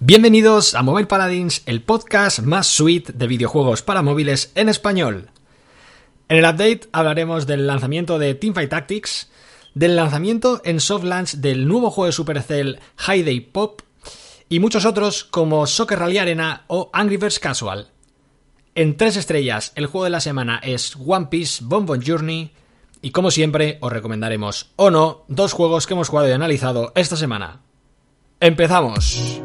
Bienvenidos a Mobile Paladins, el podcast más sweet de videojuegos para móviles en español. En el update hablaremos del lanzamiento de Teamfight Tactics, del lanzamiento en soft launch del nuevo juego de Supercell High Day Pop y muchos otros como Soccer Rally Arena o Angry Birds Casual. En tres estrellas, el juego de la semana es One Piece Bonbon Journey y como siempre os recomendaremos o no dos juegos que hemos jugado y analizado esta semana. ¡Empezamos!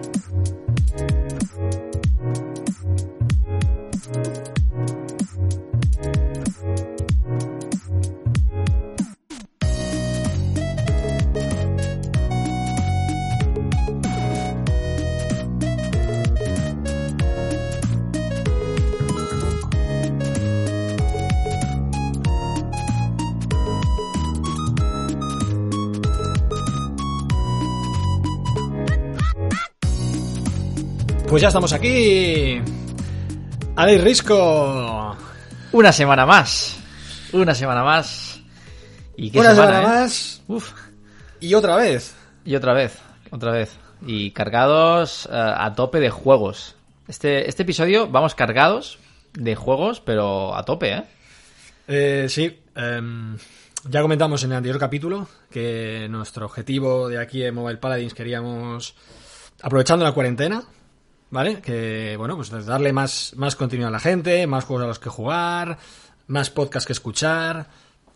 Pues ya estamos aquí. Alex Risco. Una semana más. Una semana más. ¿Y qué Una semana, más. Uf. Y otra vez. Y otra vez. Otra vez. Y cargados uh, a tope de juegos. Este, este episodio vamos cargados de juegos, pero a tope, ¿eh? eh sí. Um, ya comentamos en el anterior capítulo que nuestro objetivo de aquí en Mobile Paladins queríamos, aprovechando la cuarentena, ¿vale? Que, bueno, pues darle más, más contenido a la gente, más juegos a los que jugar, más podcasts que escuchar,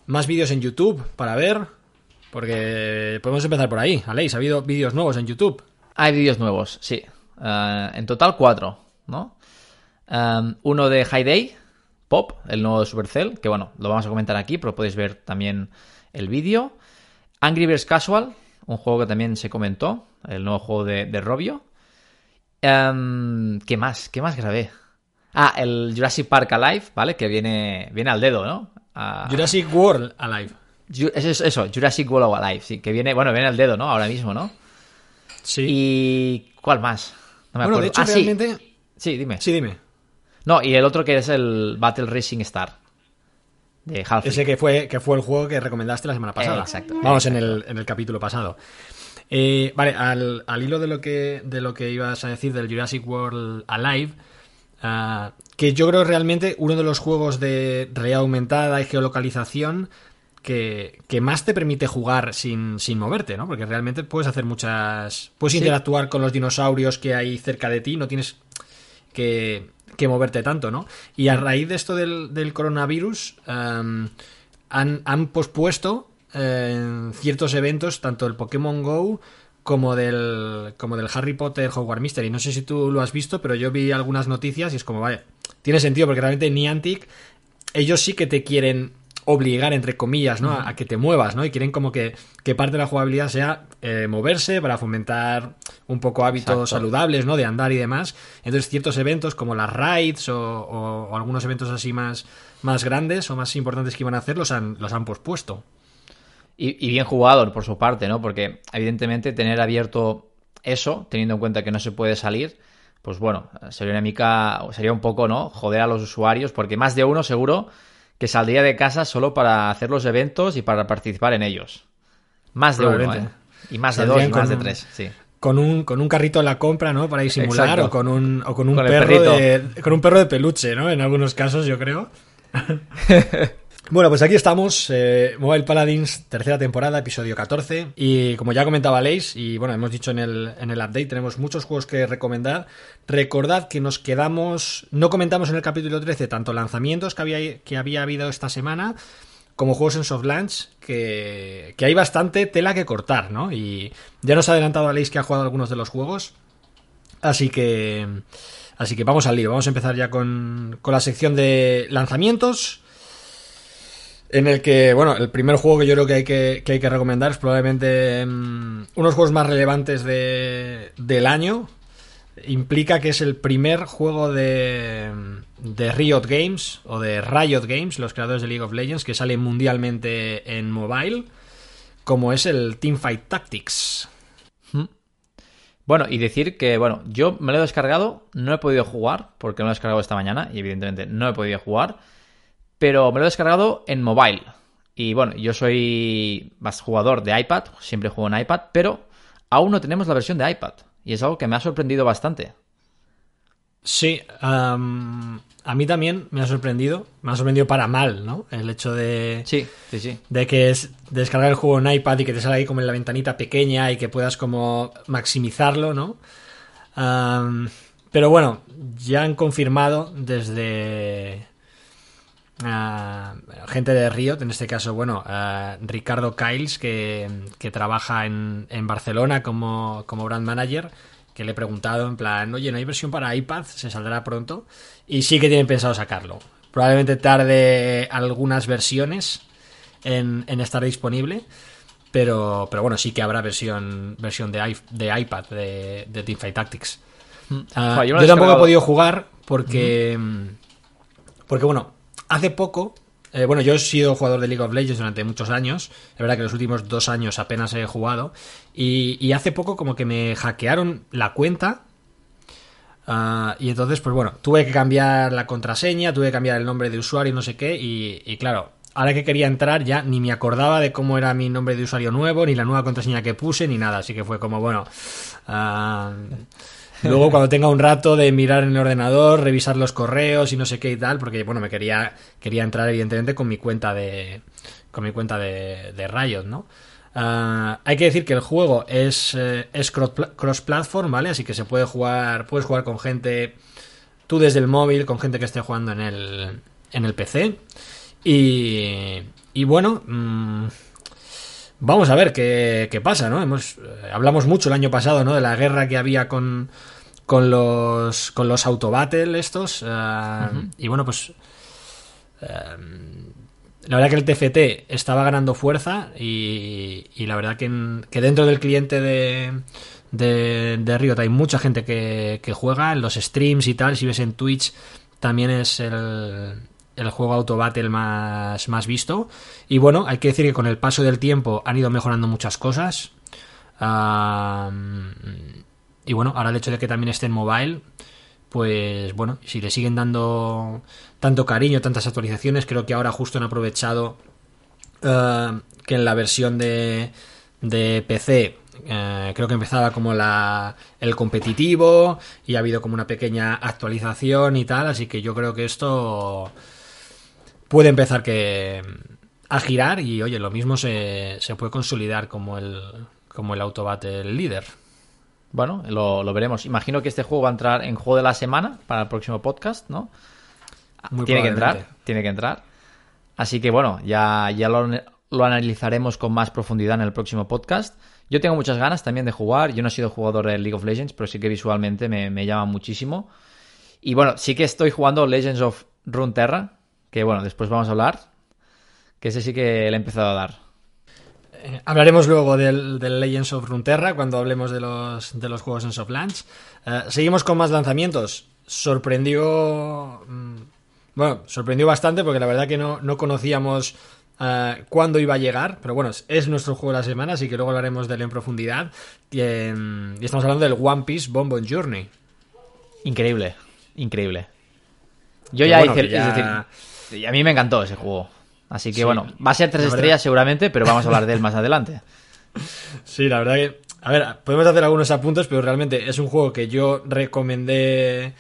más vídeos en YouTube para ver, porque podemos empezar por ahí. Aleix, ¿ha habido vídeos nuevos en YouTube? Hay vídeos nuevos, sí. Eh, en total cuatro, ¿no? Um, uno de High Day, Pop, el nuevo de Supercell, que bueno, lo vamos a comentar aquí, pero podéis ver también el vídeo. Angry Birds Casual, un juego que también se comentó, el nuevo juego de, de Robio. Em, ¿Qué más? ¿Qué más grabé? Ah, el Jurassic Park Alive, ¿vale? Que viene, viene al dedo, ¿no? Jurassic World Alive. Eso, eso, Jurassic World Alive, sí, que viene, bueno, viene al dedo, ¿no? Ahora mismo, ¿no? Sí. ¿Y cuál más? No me bueno, de hecho, ah, realmente... Sí. dime. Sí, dime. No, y el otro que es el Battle Racing Star. De Half Ese que fue, que fue el juego que recomendaste la semana pasada. exacto. Vamos, En, el, en el capítulo pasado. Eh, vale, al, hilo de lo, que, de lo que ibas a decir del Jurassic World Alive, ah, que yo creo realmente uno de los juegos de realidad aumentada y geolocalización que, más te permite jugar sin, moverte, ¿no? Porque realmente puedes hacer muchas... Puedes interactuar con los dinosaurios que hay cerca de ti, no tienes que, moverte tanto, ¿no? Y a raíz de esto del, coronavirus, han, han pospuesto en ciertos eventos, tanto del Pokémon Go como del, como del Harry Potter Hogwarts Mystery. No sé si tú lo has visto, pero yo vi algunas noticias y es como, vaya, tiene sentido porque realmente Niantic, ellos sí que te quieren obligar, entre comillas, ¿no? A, que te muevas, ¿no? Y quieren como que, que parte de la jugabilidad sea eh, moverse para fomentar un poco hábitos saludables, ¿no? De andar y demás. Entonces ciertos eventos como las raids o, algunos eventos así más, más grandes o más importantes que iban a hacer los han, los han pospuesto. Y, bien jugado por su parte, ¿no? Porque evidentemente tener abierto eso, teniendo en cuenta que no se puede salir, pues bueno, sería una mica, sería un poco, ¿no? Joder a los usuarios, porque más de uno seguro que saldría de casa solo para hacer los eventos y para participar en ellos. Más de uno, ¿eh? Y más de dos y más de tres, sí. Con un, con un carrito en la compra, ¿no? Para disimular o con un, o con un perro de, con un perro de peluche, ¿no? En algunos casos, yo creo. Bueno, pues aquí estamos, eh, Mobile Paladins, tercera temporada, episodio 14. Y como ya comentaba Leis, y bueno, hemos dicho en el, en el update, tenemos muchos juegos que recomendar. Recordad que nos quedamos, no comentamos en el capítulo 13 tanto lanzamientos que había, que había habido esta semana, como juegos en soft launch, que, que hay bastante tela que cortar, ¿no? Y ya nos ha adelantado Leis que ha jugado algunos de los juegos. Así que, así que vamos al lío, vamos a empezar ya con, con la sección de lanzamientos en el que, bueno, el primer juego que yo creo que hay que, hay que recomendar es probablemente unos mm, uno de los juegos más relevantes de, del año. implica que es el primer juego de, de Riot Games o de Riot Games, los creadores de League of Legends, que sale mundialmente en mobile, como es el Teamfight Tactics. Bueno, y decir que, bueno, yo me lo he descargado, no he podido jugar, porque me lo he descargado esta mañana, y evidentemente no he podido jugar, pero me lo he descargado en mobile. Y bueno, yo soy más jugador de iPad, siempre juego en iPad, pero aún no tenemos la versión de iPad. Y es algo que me ha sorprendido bastante. Sí, a mí también me ha sorprendido. Me ha sorprendido para mal, ¿no? El hecho de. Sí, sí, sí. De que es descargar el juego en iPad y que te salga ahí como en la ventanita pequeña y que puedas como maximizarlo, ¿no? pero bueno, ya han confirmado desde. Gente de Riot, en este caso, bueno, Ricardo Kiles, que, trabaja en, en Barcelona como, como brand manager que le he preguntado en plan, oye, ¿no hay versión para iPad? Se saldrá pronto. Y sí que tienen pensado sacarlo. Probablemente tarde algunas versiones en, estar disponible. Pero, pero bueno, sí que habrá versión, versión de, de iPad de, de Teamfight Tactics. Mm. Ah, yo, tampoco he podido jugar porque... Porque bueno, hace poco eh, bueno, yo he sido jugador de League of Legends durante muchos años. Es verdad que los últimos dos años apenas he jugado. Y, hace poco como que me hackearon la cuenta. Ah, y entonces, pues bueno, tuve que cambiar la contraseña, tuve que cambiar el nombre de usuario y no sé qué. Y, claro, ahora que quería entrar ya ni me acordaba de cómo era mi nombre de usuario nuevo, ni la nueva contraseña que puse, ni nada. Así que fue como, bueno... Uh, Luego, cuando tenga un rato de mirar en el ordenador, revisar los correos y no sé qué y tal, porque bueno, me quería, quería entrar evidentemente con mi cuenta de. con mi cuenta de, de Riot, ¿no? Ah, hay que decir que el juego es, eh, es cross-platform, ¿vale? Así que se puede jugar. Puedes jugar con gente. Tú desde el móvil, con gente que esté jugando en el. en el PC. Y. Y bueno. Mm, Vamos a ver qué, qué pasa, ¿no? Hemos, eh, hablamos mucho el año pasado, ¿no? De la guerra que había con, con los con los autobattle estos. Eh, y bueno, pues... Eh, la verdad que el TFT estaba ganando fuerza y, y la verdad que, que, dentro del cliente de, de, de, Riot hay mucha gente que, que juega en los streams y tal. Si ves en Twitch también es el, el juego Auto Battle más, más visto. Y bueno, hay que decir que con el paso del tiempo han ido mejorando muchas cosas. y bueno, ahora el hecho de que también esté en mobile, pues bueno, si le siguen dando tanto cariño, tantas actualizaciones, creo que ahora justo han aprovechado eh, que en la versión de, de PC eh, creo que empezaba como la, el competitivo y ha habido como una pequeña actualización y tal, así que yo creo que esto puede empezar que a girar y oye, lo mismo se, se puede consolidar como el, como el Autobate líder. Bueno, lo, veremos. Imagino que este juego va a entrar en juego de la semana para el próximo podcast, ¿no? tiene que entrar, tiene que entrar. Así que bueno, ya, ya lo, lo, analizaremos con más profundidad en el próximo podcast. Yo tengo muchas ganas también de jugar. Yo no he sido jugador de League of Legends, pero sí que visualmente me, me llama muchísimo. Y bueno, sí que estoy jugando Legends of Runeterra, que bueno, después vamos a hablar, que ese sí que le he empezado a dar. Eh, hablaremos luego del, Legends of Runeterra cuando hablemos de los, de los juegos en soft launch. Eh, seguimos con más lanzamientos. Sorprendió. Mm, bueno, sorprendió bastante porque la verdad que no, no conocíamos uh, cuándo iba a llegar. Pero bueno, es nuestro juego de la semana, así que luego hablaremos de él en profundidad. Y, y estamos hablando del One Piece Bonbon Journey. Increíble, increíble. Yo ya hice. Ya... Y a mí me encantó ese juego. Así que bueno, va a ser tres estrellas seguramente, pero vamos a hablar de él más adelante. Sí, la verdad que. A ver, podemos hacer algunos apuntes, pero realmente es un juego que yo recomendé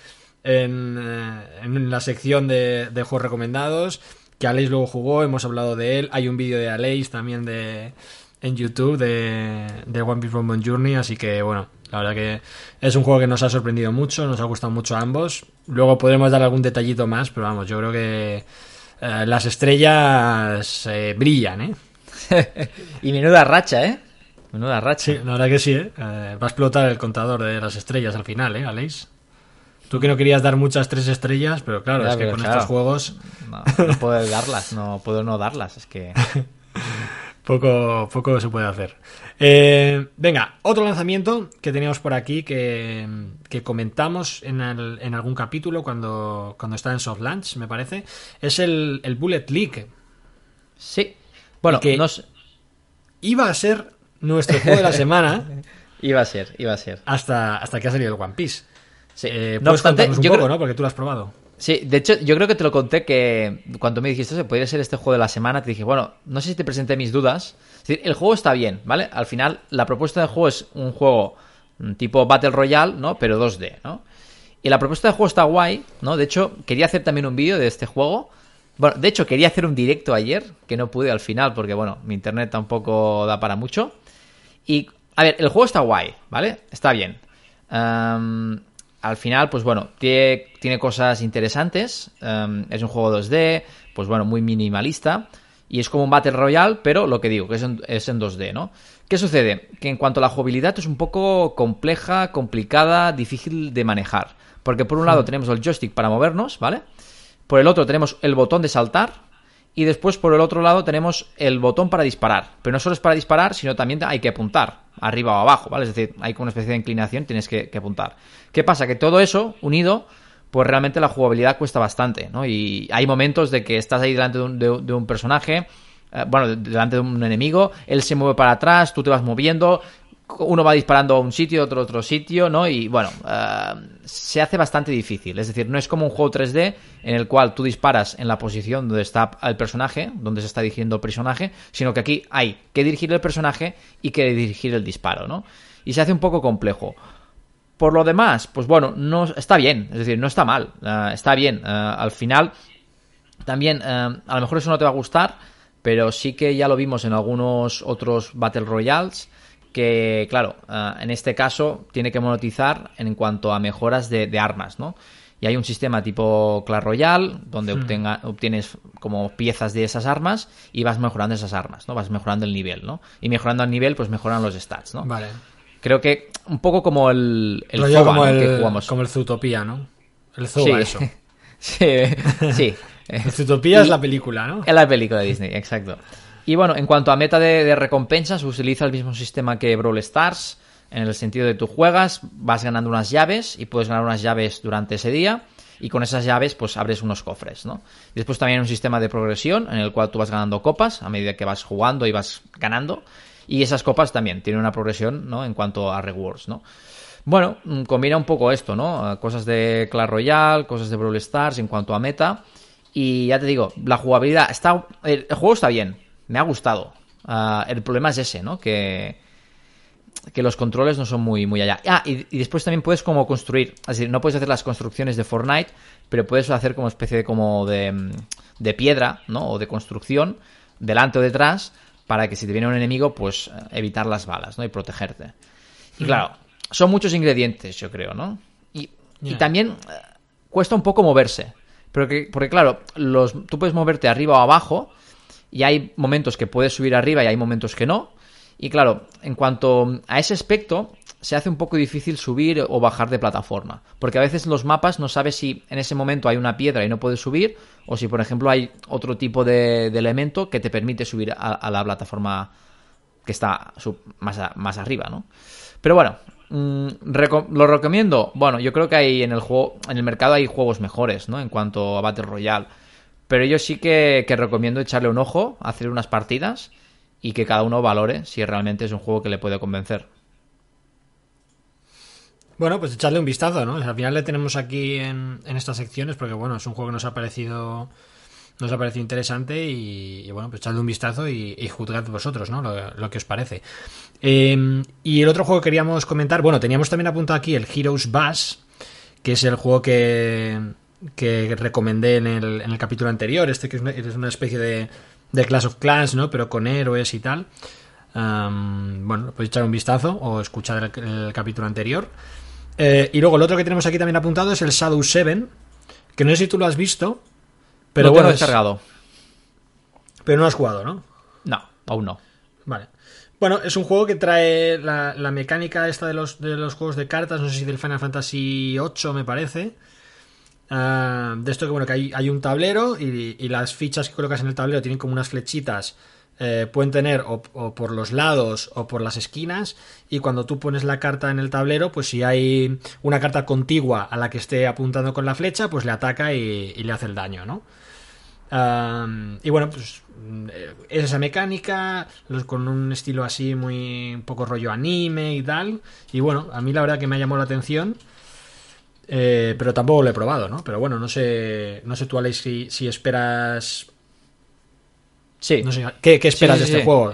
en, eh, en la sección de, de, juegos recomendados. Que Aleix luego jugó, hemos hablado de él. Hay un vídeo de Aleix también de, en YouTube de, de One Piece Bonbon Journey. Así que bueno, la verdad que es un juego que nos ha sorprendido mucho, nos ha gustado mucho a ambos. Luego podremos dar algún detallito más, pero vamos, yo creo que eh, las estrellas eh, brillan, ¿eh? y menuda racha, ¿eh? Menuda racha. Sí, la verdad que sí, ¿eh? ¿eh? Va a explotar el contador de las estrellas al final, ¿eh, Aleix? Tú que no querías dar muchas tres estrellas, pero claro, es que con estos juegos... No, puedo darlas, no puedo no darlas, es que... poco, poco se puede hacer. Eh, venga, otro lanzamiento que teníamos por aquí que, que comentamos en, el- en algún capítulo cuando, cuando estaba en Soft Launch, me parece, es el, el Bullet League. Sí. Bueno, que- no sé- Iba a ser nuestro juego de la semana iba a ser, iba a ser. hasta, hasta que ha salido el One Piece. Sí. Eh, No puedes obstante, contarnos un yo poco, creo- ¿no? Porque tú lo has probado. Sí, de hecho, yo creo que te lo conté que cuando me dijiste, podría ser este juego de la semana, te dije, bueno, no sé si te presenté mis dudas. Es decir, el juego está bien, ¿vale? Al final, la propuesta del juego es un juego mm, tipo Battle Royale, ¿no? Pero 2D, ¿no? Y la propuesta del juego está guay, ¿no? De hecho, quería hacer también un vídeo de este juego. Bueno, de hecho, quería hacer un directo ayer, que no pude al final, porque, bueno, mi internet tampoco da para mucho. Y, a ver, el juego está guay, ¿vale? Está bien. Am, al final, pues bueno, tiene, tiene cosas interesantes. am, es un juego 2D, pues bueno, muy minimalista. Y es como un Battle Royale, pero lo que digo, que es en, es en 2D, ¿no? ¿Qué sucede? Que en cuanto a la jugabilidad es un poco compleja, complicada, difícil de manejar. Porque por un lado tenemos el joystick para movernos, ¿vale? Por el otro tenemos el botón de saltar. Y después por el otro lado tenemos el botón para disparar. Pero no solo es para disparar, sino también hay que apuntar, arriba o abajo, ¿vale? Es decir, hay como una especie de inclinación, tienes que, apuntar. ¿Qué pasa? Que todo eso, unido, pues realmente la jugabilidad cuesta bastante, ¿no? Y hay momentos de que estás ahí delante de un, de- de un personaje, eh, bueno, delante de un enemigo, él se mueve para atrás, tú te vas moviendo, uno va disparando a un sitio, otro a otro sitio, ¿no? Y bueno, eh, se hace bastante difícil. Es decir, no es como un juego 3D en el cual tú disparas en la posición donde está el personaje, donde se está dirigiendo el personaje, sino que aquí hay que dirigir el personaje y que dirigir el disparo, ¿no? Y se hace un poco complejo. Por lo demás, pues bueno, no está bien, es decir, no está mal, eh, está bien. Eh, al final, también, a lo mejor eso no te va a gustar, pero sí que ya lo vimos en algunos otros Battle Royales, que claro, eh, en este caso tiene que monetizar en cuanto a mejoras de, de armas, ¿no? Y hay un sistema tipo Clash Royale, donde obtenga- obtienes como piezas de esas armas y vas mejorando esas armas, ¿no? Vas mejorando el nivel, ¿no? Y mejorando el nivel, pues mejoran los stats, ¿no? Vale. Creo que un poco como el, el FOBA, como, ¿no? el, que jugamos. como el Zootopia, ¿no? El Zoba, eso. sí, sí. El Zootopia es la película, ¿no? Es la película de Disney, exacto. Y bueno, en cuanto a meta de, recompensas, utiliza el mismo sistema que Brawl Stars, en el sentido de tú juegas, vas ganando unas llaves y puedes ganar unas llaves durante ese día. Y con esas llaves, pues abres unos cofres, ¿no? Después también un sistema de progresión en el cual tú vas ganando copas a medida que vas jugando y vas ganando. Y esas copas también tienen una progresión, ¿no? En cuanto a rewards, ¿no? Bueno, mm, combina un poco esto, ¿no? Eh, Cosas de Clash Royale, cosas de Brawl Stars en cuanto a meta. Y ya te digo, la jugabilidad está. El juego está bien, me ha gustado. Ah, el problema es ese, ¿no? Que, que los controles no son muy, muy allá. Ah, y, y después también puedes como construir. Es decir, no puedes hacer las construcciones de Fortnite, pero puedes hacer como especie de como de, mm, de piedra, ¿no? O de construcción, delante o detrás, para que si te viene un enemigo, pues eh, evitar las balas, ¿no? Y protegerte. Y claro, son muchos ingredientes, yo creo, ¿no? Y, y también eh, cuesta un poco moverse. Pero que, porque claro, los, tú puedes moverte arriba o abajo y hay momentos que puedes subir arriba y hay momentos que no. Y claro, en cuanto a ese aspecto, se hace un poco difícil subir o bajar de plataforma. Porque a veces los mapas no sabes si en ese momento hay una piedra y no puedes subir, o si por ejemplo hay otro tipo de, elemento que te permite subir a, a la plataforma que está más, a- más arriba, ¿no? Pero bueno, mm, lo recomiendo. Bueno, yo creo que hay en el juego, en el mercado hay juegos mejores, ¿no? En cuanto a Battle Royale. Pero yo sí que, que recomiendo echarle un ojo, hacer unas partidas y que cada uno valore si realmente es un juego que le puede convencer. Bueno, pues echarle un vistazo, ¿no? Al final le tenemos aquí en, en estas secciones porque, bueno, es un juego que nos ha parecido nos ha parecido interesante y, y, bueno, pues echarle un vistazo y, juzgad vosotros, ¿no? Lo, que os parece. Eh, y el otro juego que queríamos comentar, bueno, teníamos también apuntado aquí el Heroes Bass, que es el juego que, que recomendé en el, en el capítulo anterior, este que es una, es una especie de, de Clash of Clans, ¿no? Pero con héroes y tal. Um, bueno, podéis echar un vistazo o escuchar el, el capítulo anterior. Eh, y luego el otro que tenemos aquí también apuntado es el Shadow 7, que no sé si tú lo has visto, pero Lo bueno, es- descargado. pero no has jugado, ¿no? No, aún no. Vale. Bueno, es un juego que trae la, la mecánica esta de los, de los juegos de cartas, no sé si del Final Fantasy VIII me parece. Ah, de esto que bueno, que hay, hay un tablero y, y las fichas que colocas en el tablero tienen como unas flechitas eh, pueden tener o, por los lados o por las esquinas y cuando tú pones la carta en el tablero, pues si hay una carta contigua a la que esté apuntando con la flecha, pues le ataca y, le hace el daño, ¿no? Y bueno, pues eh, es esa mecánica, los- con un estilo así muy un poco rollo anime y tal. Y bueno, a mí la verdad que me ha llamado la atención. Eh, pero tampoco lo he probado, ¿no? Pero bueno, no sé, no sé tú, Alex, si, si esperas. Sí. No sé, ¿qué, qué esperas Sí, sí, de este juego?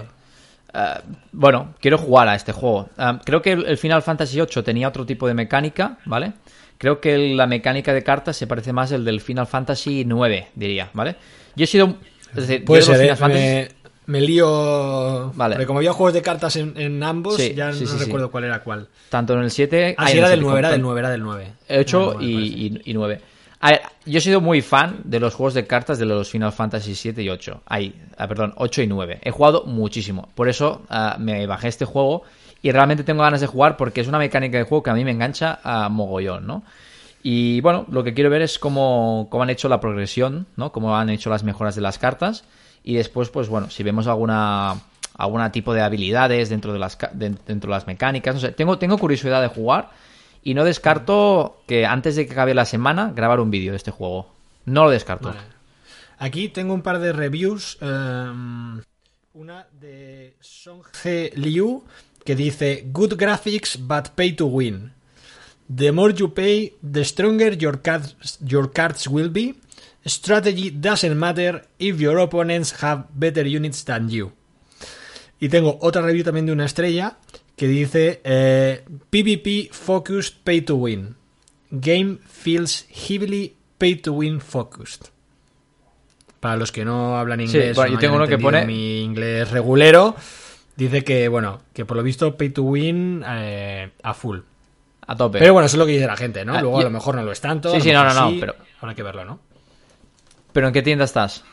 Eh, bueno, quiero jugar a este juego. Ah, creo que el Final Fantasy VIII tenía otro tipo de mecánica, ¿vale? Creo que la mecánica de cartas se parece más al del Final Fantasy IX, diría, ¿vale? Yo he sido... Es decir, Puede yo de ser, los ¿eh? Final Fantasy- me, me lío. Vale. Porque como había juegos de cartas en, en ambos, Sí, ya sí, no sí, recuerdo cuál era cuál. Tanto en el 7... Ah, sí, era el del 7, 9, era del 9, era del 9. 8 Era del 9, me parece. y, y, 9. A ver, yo he sido muy fan de los juegos de cartas de los Final Fantasy 7 y 8. Ay, ah, perdón, 8 y 9. He jugado muchísimo. Por eso ah, me bajé este juego y realmente tengo ganas de jugar porque es una mecánica de juego que a mí me engancha a mogollón, ¿no? Y bueno, lo que quiero ver es cómo, cómo han hecho la progresión, ¿no? Cómo han hecho las mejoras de las cartas. Y después, pues bueno, si vemos alguna algún tipo de habilidades dentro de las dentro de las mecánicas, no sé, tengo tengo curiosidad de jugar y no descarto que antes de que acabe la semana grabar un vídeo de este juego. No lo descarto. Aquí tengo un par de reviews. ehm, una de Songhe Liu que dice: Good graphics, but pay to win. The more you pay, the stronger your cards, your cards will be. Strategy doesn't matter if your opponents have better units than you. Y tengo otra review también de una estrella que dice eh, PvP focused pay to win. Game feels heavily pay to win focused. Para los que no hablan inglés, bueno, o yo no tengo uno que pone- mi inglés regulero, dice que bueno, que por lo visto pay to win eh, a full. A tope. Pero bueno, eso es lo que dice la gente, ¿no? Ah, Luego a lo mejor no lo es tanto. Sí, sí, no, no, no, pero- habrá que verlo, ¿no? ¿Pero en qué tienda estás?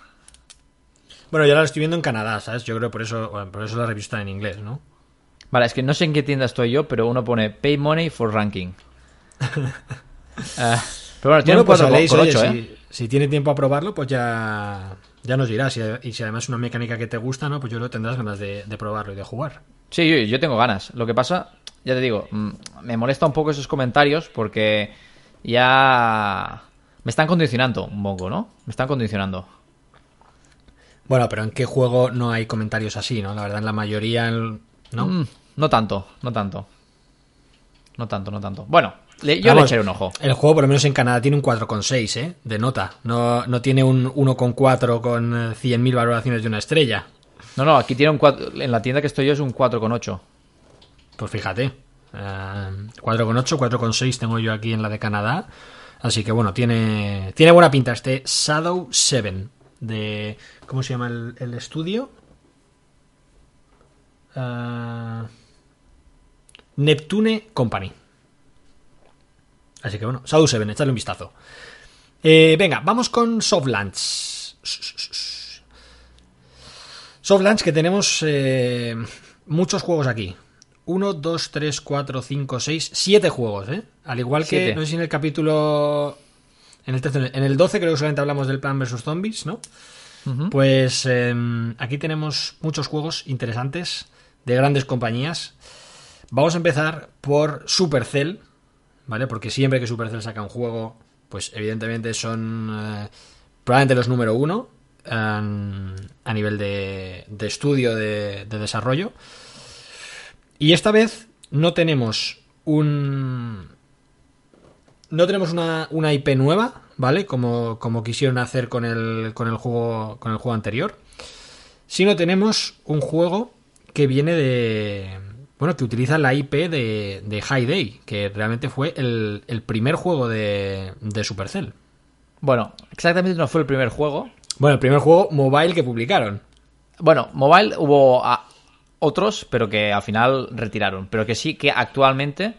Bueno, yo lo estoy viendo en Canadá, ¿sabes? Yo creo por eso, bueno, por eso la review está en inglés, ¿no? Vale, es que no sé en qué tienda estoy yo, pero uno pone Pay Money for Ranking. Eh, pero bueno, tiene Bueno, un pues 4 Aleix, con oye, 8, ¿eh? si, si tiene tiempo a probarlo, pues ya, ya nos dirás. Y, y si además es una mecánica que te gusta, ¿no? Pues yo que tendrás ganas de, de probarlo y de jugar. Sí, yo, yo tengo ganas. Lo que pasa, ya te digo, mm, me molesta un poco esos comentarios porque ya me están condicionando un poco, ¿no? Me están condicionando. Bueno, pero ¿en qué juego no hay comentarios así, no? La verdad, en la mayoría, el- ¿no? Mm, no tanto, no tanto. No tanto, no tanto. Bueno, le- yo le echaré un ojo. El juego, por lo menos en Canadá, tiene un 4,6, ¿eh? De nota. No, no tiene un 1,4 con eh, 100.000 valoraciones de una estrella. No, no, aquí tiene un 4, en la tienda que estoy yo es un 4,8. Pues fíjate. eh, 4,8, 4,6 tengo yo aquí en la de Canadá. Así que bueno, tiene, tiene buena pinta este Shadow 7 de... ¿Cómo se llama el, estudio? Ah, Neptune Company. Así que bueno, Shadow 7, echadle un vistazo. Eh, venga, vamos con Softlands. Softlands que tenemos eh, muchos juegos aquí. 1, 2, 3, 4, 5, 6, 7 juegos, ¿eh? Al igual que, Siete. no sé si en el capítulo... En el, 13, en el 12 creo que solamente hablamos del Plan vs. Zombies, ¿no? Pues eh, aquí tenemos muchos juegos interesantes de grandes compañías. Vamos a empezar por Supercell, ¿vale? Porque siempre que Supercell saca un juego, pues evidentemente son eh, probablemente los número uno eh, a nivel de, de estudio, de, de desarrollo. Y esta vez no tenemos un... No tenemos una, una IP nueva, ¿vale? Como, como quisieron hacer con el, con el juego. Con el juego anterior. Sino tenemos un juego que viene de. Bueno, que utiliza la IP de, de High Day, que realmente fue el, el primer juego de, de Supercell. Bueno, exactamente no fue el primer juego. Bueno, el primer juego mobile que publicaron. Bueno, mobile hubo otros, pero que al final retiraron. Pero que sí que actualmente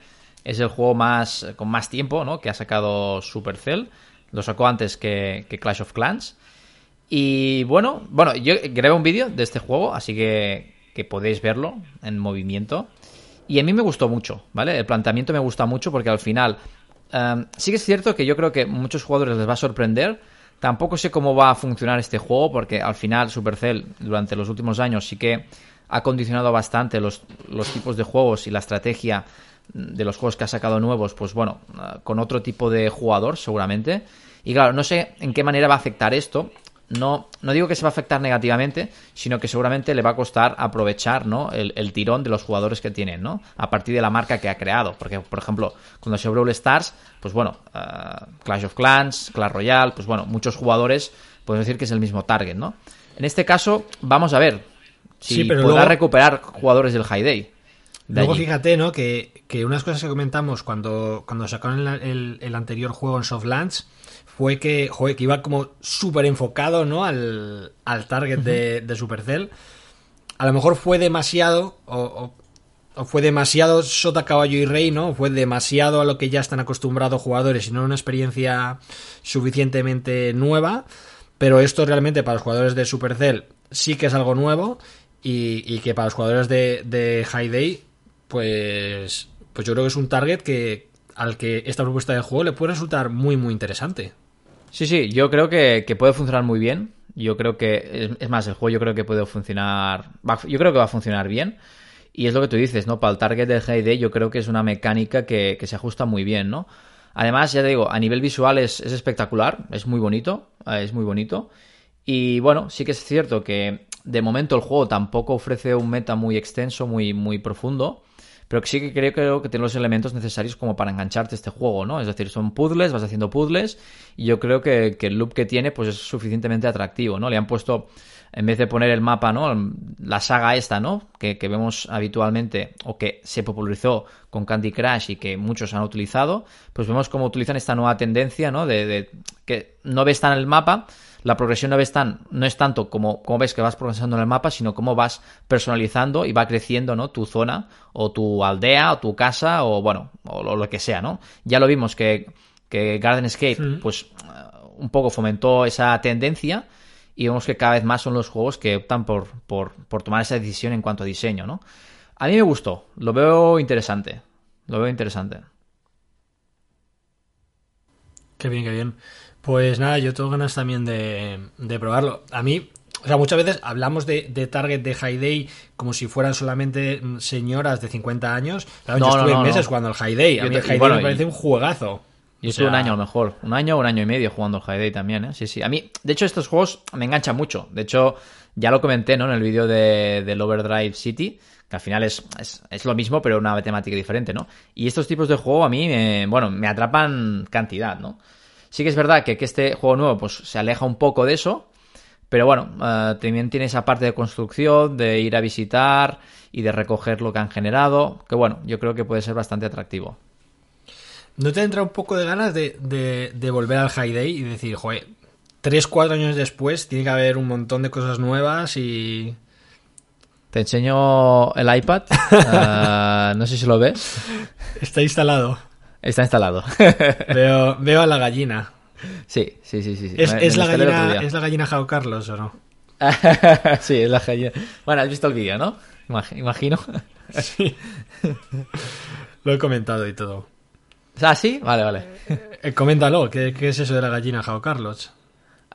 es el juego más con más tiempo, ¿no? Que ha sacado Supercell. Lo sacó antes que, que Clash of Clans. Y bueno, bueno, yo grabé un vídeo de este juego, así que, que podéis verlo en movimiento. Y a mí me gustó mucho, ¿vale? El planteamiento me gusta mucho porque al final em, sí que es cierto que yo creo que muchos jugadores les va a sorprender Tampoco sé cómo va a funcionar este juego, porque al final Supercell durante los últimos años sí que ha condicionado bastante los, los tipos de juegos y la estrategia de los juegos que ha sacado nuevos, pues bueno, ah, con otro tipo de jugador seguramente. Y claro, no sé en qué manera va a afectar esto. No, no digo que se va a afectar negativamente, sino que seguramente le va a costar aprovechar ¿no? el, tirón de los jugadores que tienen, ¿no? A partir de la marca que ha creado. Porque, por ejemplo, cuando se Brawl Stars, pues bueno, ah, Clash of Clans, Clash Royale, pues bueno, muchos jugadores podemos decir que es el mismo target, ¿no? En este caso, vamos a ver si sí, podrá recuperar jugadores del High Day. Luego fíjate, ¿no? Que, que, unas cosas que comentamos cuando, cuando sacaron el, el, anterior juego en Softlands fue que, joder, que iba como súper enfocado, ¿no? Al, al target de, de, Supercell. A lo mejor fue demasiado, o, o, fue demasiado sota, caballo y rey, ¿no? Fue demasiado a lo que ya están acostumbrados jugadores y no una experiencia suficientemente nueva. Pero esto realmente para los jugadores de Supercell sí que es algo nuevo y, que para los jugadores de, High Day pues, pues yo creo que es un target que al que esta propuesta de juego le puede resultar muy, muy interesante. Sí, sí, yo creo que, puede funcionar muy bien. Yo creo que, es más, el juego yo creo que puede funcionar, yo creo que va a funcionar bien. Y es lo que tú dices, ¿no? Para el target del GD yo creo que es una mecánica que, se ajusta muy bien, ¿no? Además, ya te digo, a nivel visual es, es espectacular, es muy bonito, es muy bonito. Y bueno, sí que es cierto que de momento el juego tampoco ofrece un meta muy extenso, muy, muy profundo pero sí que creo, creo, que tiene los elementos necesarios como para engancharte a este juego, ¿no? Es decir, son puzzles, vas haciendo puzzles, y yo creo que, el loop que tiene pues es suficientemente atractivo, ¿no? Le han puesto, en vez de poner el mapa, ¿no? La saga esta, ¿no? Que, vemos habitualmente, o que se popularizó con Candy Crush y que muchos han utilizado, pues vemos cómo utilizan esta nueva tendencia, ¿no? De, de que no ves tan el mapa, la progresión no, ves tan, no es tanto como, como ves que vas progresando en el mapa, sino como vas personalizando y va creciendo, ¿no? Tu zona, o tu aldea, o tu casa, o bueno, o lo, que sea, ¿no? Ya lo vimos que, que Garden Escape, pues, un poco fomentó esa tendencia, y vemos que cada vez más son los juegos que optan por, por, por tomar esa decisión en cuanto a diseño, ¿no? A mí me gustó, lo veo interesante, lo veo interesante. Qué bien, qué bien. Pues nada, yo tengo ganas también de, probarlo. A mí, o sea, muchas veces hablamos de, Target de High Day como si fueran solamente señoras de 50 años. yo estuve meses jugando al High Day. A mí el High Day me parece un juegazo. Yo estuve un año a lo mejor, un año o un año y medio jugando al High Day también, ¿eh? Sí, sí. A mí, de hecho, estos juegos me enganchan mucho. De hecho, ya lo comenté, ¿no? En el vídeo de, del Overdrive City, que al final es, es, lo mismo, pero una temática diferente, ¿no? Y estos tipos de juego a mí, bueno, me atrapan cantidad, ¿no? Sí que es verdad que, este juego nuevo pues, se aleja un poco de eso, pero bueno, eh, también tiene esa parte de construcción, de ir a visitar y de recoger lo que han generado, que bueno, yo creo que puede ser bastante atractivo. ¿No te entra un poco de ganas de, de, volver al High Day y decir, joder, tres, cuatro años después tiene que haber un montón de cosas nuevas y... Te enseño el iPad, eh, no sé si lo ves. Está instalado. Está instalado. veo, veo a la gallina. Sí, sí, sí, sí. ¿Es, la, gallina, ¿Es la gallina Jao Carlos o no? sí, es la gallina. Bueno, has visto el vídeo, ¿no? Imagino. sí. Lo he comentado y todo. ¿Ah, sí? Vale, vale. Eh, coméntalo, ¿qué, es eso de la gallina Jao Carlos?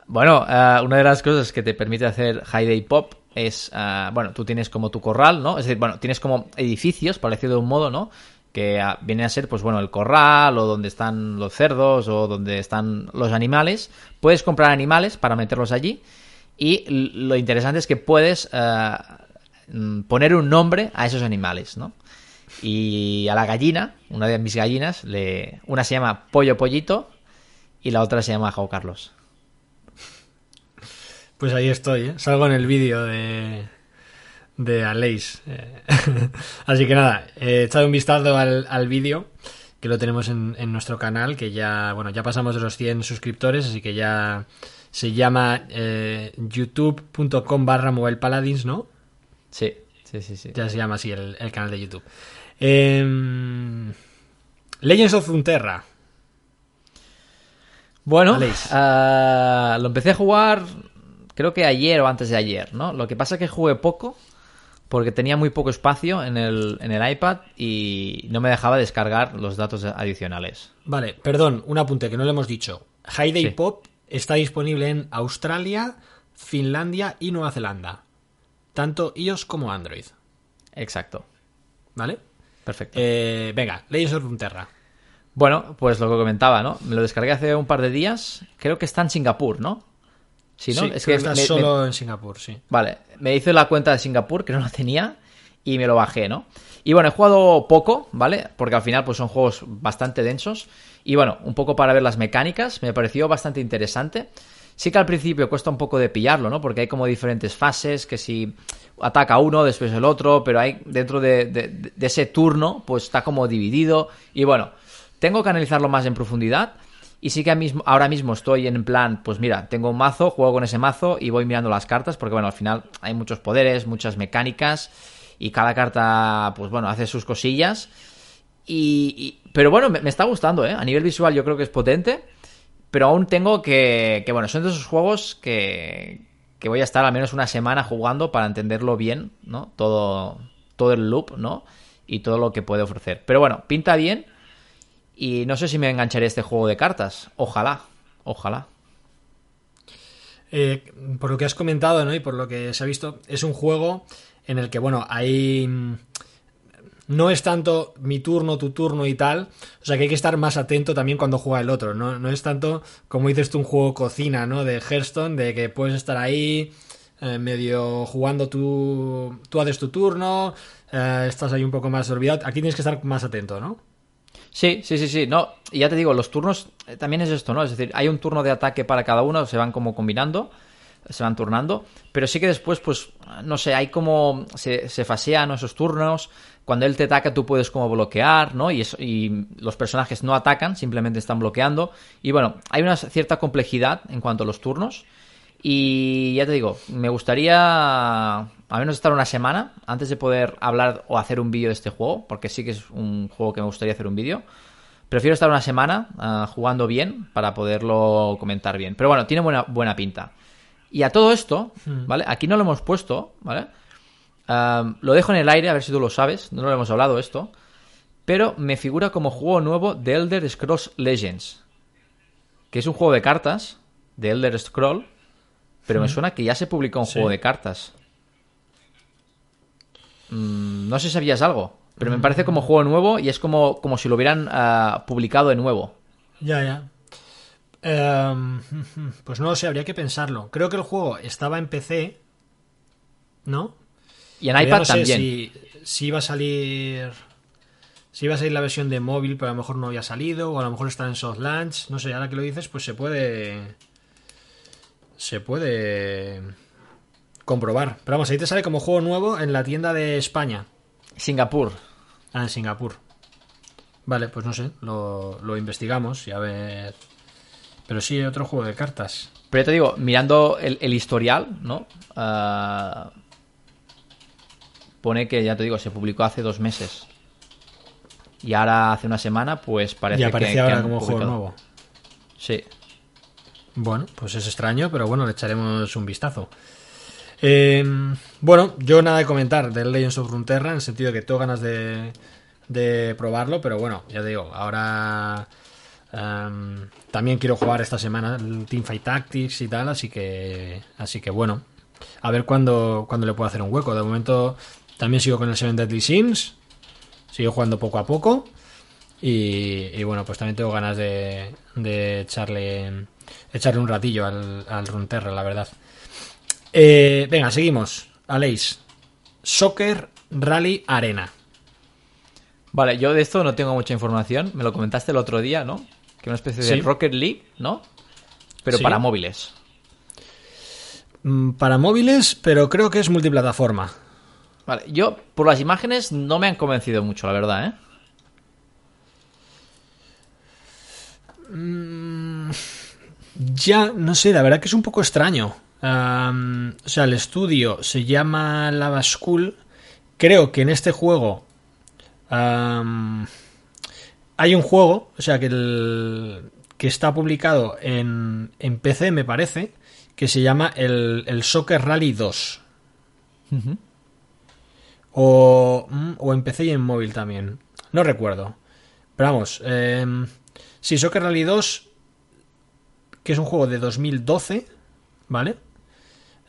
Bueno, eh, una de las cosas que te permite hacer High Day Pop es, eh, bueno, tú tienes como tu corral, ¿no? Es decir, bueno, tienes como edificios, parecido de un modo, ¿no? Que viene a ser, pues bueno, el corral o donde están los cerdos o donde están los animales. Puedes comprar animales para meterlos allí y lo interesante es que puedes eh, mm, poner un nombre a esos animales, ¿no? Y a la gallina, una de mis gallinas, le, una se llama Pollo Pollito y la otra se llama Jao Carlos. Pues ahí estoy, ¿eh? salgo en el vídeo de, de Aleix. Eh, así que nada, he echado un vistazo al, vídeo que lo tenemos en, nuestro canal, que ya, bueno, ya pasamos de los 100 suscriptores, así que ya se llama eh, youtube.com barra mobile paladins, ¿no? Sí, sí, sí, sí. Ya se llama así el, canal de YouTube. Em, Legends of Frontera. Bueno, uh, lo empecé a jugar creo que ayer o antes de ayer, ¿no? Lo que pasa es que jugué poco porque tenía muy poco espacio en el, en el iPad y no me dejaba descargar los datos adicionales. Vale, perdón, un apunte que no le hemos dicho. High Day Pop está disponible en Australia, Finlandia y Nueva Zelanda. Tanto iOS como Android. Exacto. ¿Vale? Perfecto. Eh, venga, Legends of Runeterra. Bueno, pues lo que comentaba, ¿no? Me lo descargué hace un par de días. Creo que está en Singapur, ¿no? Sí, ¿no? es que está me, solo en Singapur, sí. Vale, me hice la cuenta de Singapur, que no la tenía, y me lo bajé, ¿no? Y bueno, he jugado poco, ¿vale? Porque al final pues son juegos bastante densos. Y bueno, un poco para ver las mecánicas, me pareció bastante interesante. Sí que al principio cuesta un poco de pillarlo, ¿no? Porque hay como diferentes fases, que si ataca uno, después el otro, pero hay dentro de, de ese turno, pues está como dividido. Y bueno, tengo que analizarlo más en profundidad. Y sí que ahora mismo estoy en plan, pues mira, tengo un mazo, juego con ese mazo y voy mirando las cartas, porque bueno, al final hay muchos poderes, muchas mecánicas y cada carta, pues bueno, hace sus cosillas. Y, pero bueno, me, está gustando, ¿eh? A nivel visual yo creo que es potente, pero aún tengo que, que bueno, son de esos juegos que, que voy a estar al menos una semana jugando para entenderlo bien, ¿no? Todo, todo el loop, ¿no? Y todo lo que puede ofrecer. Pero bueno, pinta bien. Y no sé si me engancharé este juego de cartas. Ojalá, ojalá. Eh, por lo que has comentado, ¿no? Y por lo que se ha visto, es un juego en el que, bueno, hay. No es tanto mi turno, tu turno y tal. O sea que hay que estar más atento también cuando juega el otro. No, no es tanto, como dices tú, un juego cocina, ¿no? De Hearthstone, de que puedes estar ahí. Eh, medio jugando tú, tú haces tu turno, eh, estás ahí un poco más olvidado. Aquí tienes que estar más atento, ¿no? Sí, sí, sí, sí. No, y ya te digo, los turnos eh, también es esto, ¿no? Es decir, hay un turno de ataque para cada uno, se van como combinando, se van turnando, pero sí que después, pues, no sé, hay como. se, se fasean esos turnos. Cuando él te ataca, tú puedes como bloquear, ¿no? Y, y los personajes no atacan, simplemente están bloqueando. Y bueno, hay una cierta complejidad en cuanto a los turnos. Y ya te digo, me gustaría al menos estar una semana antes de poder hablar o hacer un vídeo de este juego, porque sí que es un juego que me gustaría hacer un vídeo. Prefiero estar una semana ah, jugando bien para poderlo comentar bien. Pero bueno, tiene buena, buena pinta. Y a todo esto, hmm. ¿vale? Aquí no lo hemos puesto, ¿vale? Ah, lo dejo en el aire, a ver si tú lo sabes. No lo hemos hablado esto. Pero me figura como juego nuevo de Elder Scrolls Legends. Que es un juego de cartas de Elder Scrolls pero me suena que ya se publicó un juego de cartas. Mm, no sé si sabías algo, pero me parece como juego nuevo y es como, como si lo hubieran ah, publicado de nuevo. Ya, ya. Em, pues no lo sé, habría que pensarlo. Creo que el juego estaba en PC, ¿no? Y en iPad también. Si, si, iba a salir. Si iba a salir la versión de móvil, pero a lo mejor no había salido, o a lo mejor está en soft launch. No sé, ahora que lo dices, pues se puede se puede comprobar. Pero vamos, ahí te sale como juego nuevo en la tienda de España. Singapur. Ah, en Singapur. Vale, pues no sé, lo, investigamos y a ver. Pero sí, otro juego de cartas. Pero te digo, mirando el, historial, ¿no? Ah, pone que, ya te digo, se publicó hace dos meses. Y ahora, hace una semana, pues parece y aparece que, ahora como juego nuevo. Sí. Bueno, pues es extraño, pero bueno, le echaremos un vistazo. Eh, bueno, yo nada de comentar del Legends of Runeterra, en el sentido de que tengo ganas de, de probarlo, pero bueno, ya digo, ahora em, también quiero jugar esta semana el Teamfight Tactics y tal, así que, así que bueno, a ver cuándo, cuándo le puedo hacer un hueco. De momento también sigo con el Seven Deadly Sins, sigo jugando poco a poco y, bueno, pues también tengo ganas de, de echarle echarle un ratillo al, al Runterra, la verdad. Eh, venga, seguimos. Aleix. Soccer Rally Arena. Vale, yo de esto no tengo mucha información. Me lo comentaste el otro día, ¿no? Que una especie de Rocket League, ¿no? Pero para móviles. Mm, para móviles, pero creo que es multiplataforma. Vale, yo por las imágenes no me han convencido mucho, la verdad, ¿eh? Mm, ya, no sé, la verdad que es un poco extraño. O sea, el estudio se llama Lava School. Creo que en este juego hay un juego, o sea, que, el, que está publicado en, en PC, me parece, que se llama el, el Soccer Rally 2. o, mm, o en PC y en móvil también. No recuerdo. Pero vamos, eh, sí, Soccer Rally 2 que es un juego de 2012, ¿vale?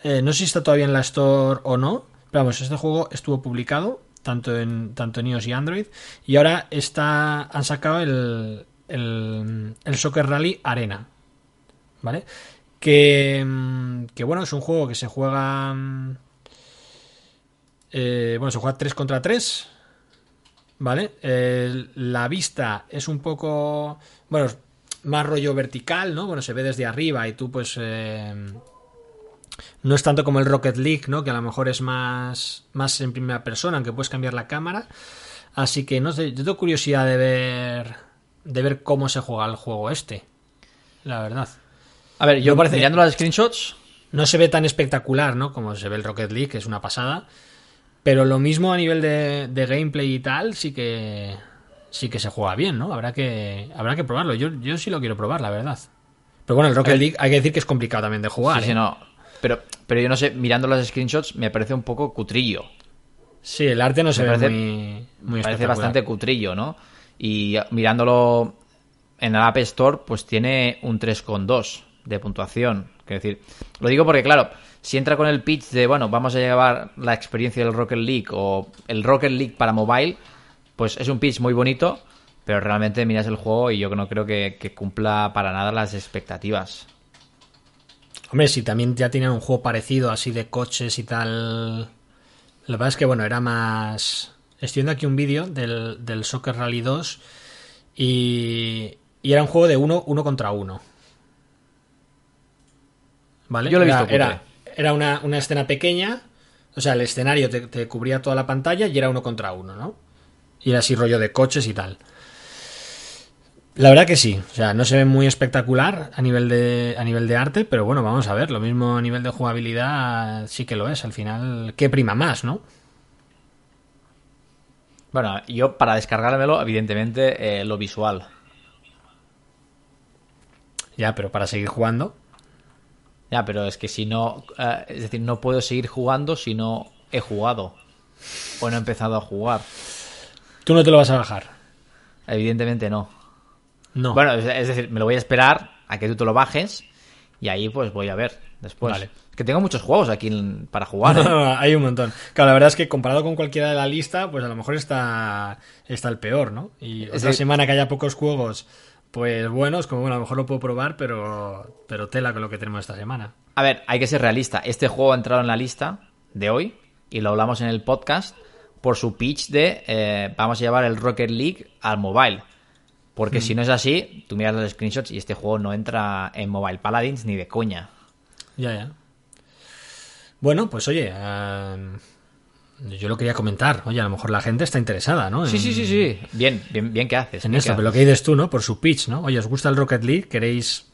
Eh, no sé si está todavía en la Store o no, pero vamos, este juego estuvo publicado tanto en, tanto en iOS y Android y ahora está, han sacado el, el, el Soccer Rally Arena, ¿vale? Que, mm, que bueno, es un juego que se juega... mm, eh, bueno, se juega 3 contra 3, ¿vale? La vista es un poco... Bueno, más rollo vertical, ¿no? Bueno, se ve desde arriba y tú pues... eh, no es tanto como el Rocket League, ¿no? Que a lo mejor es más, más en primera persona, aunque puedes cambiar la cámara. Así que no sé, yo tengo curiosidad de ver de ver cómo se juega el juego este. La verdad. A ver, yo parece- mirando las screenshots, No se ve tan espectacular, ¿no? Como se ve el Rocket League, que es una pasada. Pero lo mismo a nivel de, de gameplay y tal, sí que sí que se juega bien, ¿no? Habrá que habrá que probarlo. Yo, yo sí lo quiero probar, la verdad. Pero bueno, el Rocket League hay que decir que es complicado también de jugar. sí, sí, ¿eh? no. Pero, pero yo no sé, mirando las screenshots me parece un poco cutrillo. Sí, el arte no se Me ve parece- muy, parece bastante cutrillo, ¿no? Y mirándolo en el App Store, pues tiene un 3,2 de puntuación. Quiero decir, lo digo porque, claro, si entra con el pitch de, bueno, vamos a llevar la experiencia del Rocket League o el Rocket League para mobile, pues es un pitch muy bonito, pero realmente miras el juego y yo no creo que, que cumpla para nada las expectativas. Hombre, si también ya tenían un juego parecido, así de coches y tal. Lo que pasa es que, bueno, era más. Estoy viendo aquí un vídeo del, del Soccer Rally 2 y, y era un juego de uno, uno contra uno. ¿Vale? Yo lo he era, visto, Era, era una, una escena pequeña, o sea, el escenario te, te cubría toda la pantalla y era uno contra uno, ¿no? Y era así rollo de coches y tal. La verdad que sí, o sea, no se ve muy espectacular a nivel de a nivel de arte, pero bueno, vamos a ver, lo mismo a nivel de jugabilidad sí que lo es, al final qué prima más, ¿no? Bueno, yo para descargármelo, evidentemente, eh, lo visual. Ya, pero para seguir jugando, Ya, pero es que si no, eh, es decir, no puedo seguir jugando si no he jugado o no he empezado a jugar. tú no te lo vas a bajar. Evidentemente no. No. Bueno, es, decir, me lo voy a esperar a que tú te lo bajes y ahí pues voy a ver después. Vale. Que tengo muchos juegos aquí para jugar. ¿eh? hay un montón. Claro, la verdad es que comparado con cualquiera de la lista, pues a lo mejor está, está el peor, ¿no? Y Es otra que- semana que haya pocos juegos, pues buenos, como bueno, a lo mejor lo puedo probar, pero, pero tela con lo que tenemos esta semana. A ver, hay que ser realista. Este juego ha entrado en la lista de hoy y lo hablamos en el podcast por su pitch de eh, vamos a llevar el Rocket League al mobile. Porque si no es así, tú miras los screenshots y este juego no entra en Mobile Paladins ni de coña. Ya, ya. Bueno, pues oye, yo lo quería comentar. Oye, a lo mejor la gente está interesada, ¿no? Sí, En- sí, sí, sí. Bien, bien, bien que haces. En bien esto, que pero lo que dices tú, ¿no? Por su pitch, ¿no? Oye, ¿os gusta el Rocket League? ¿Queréis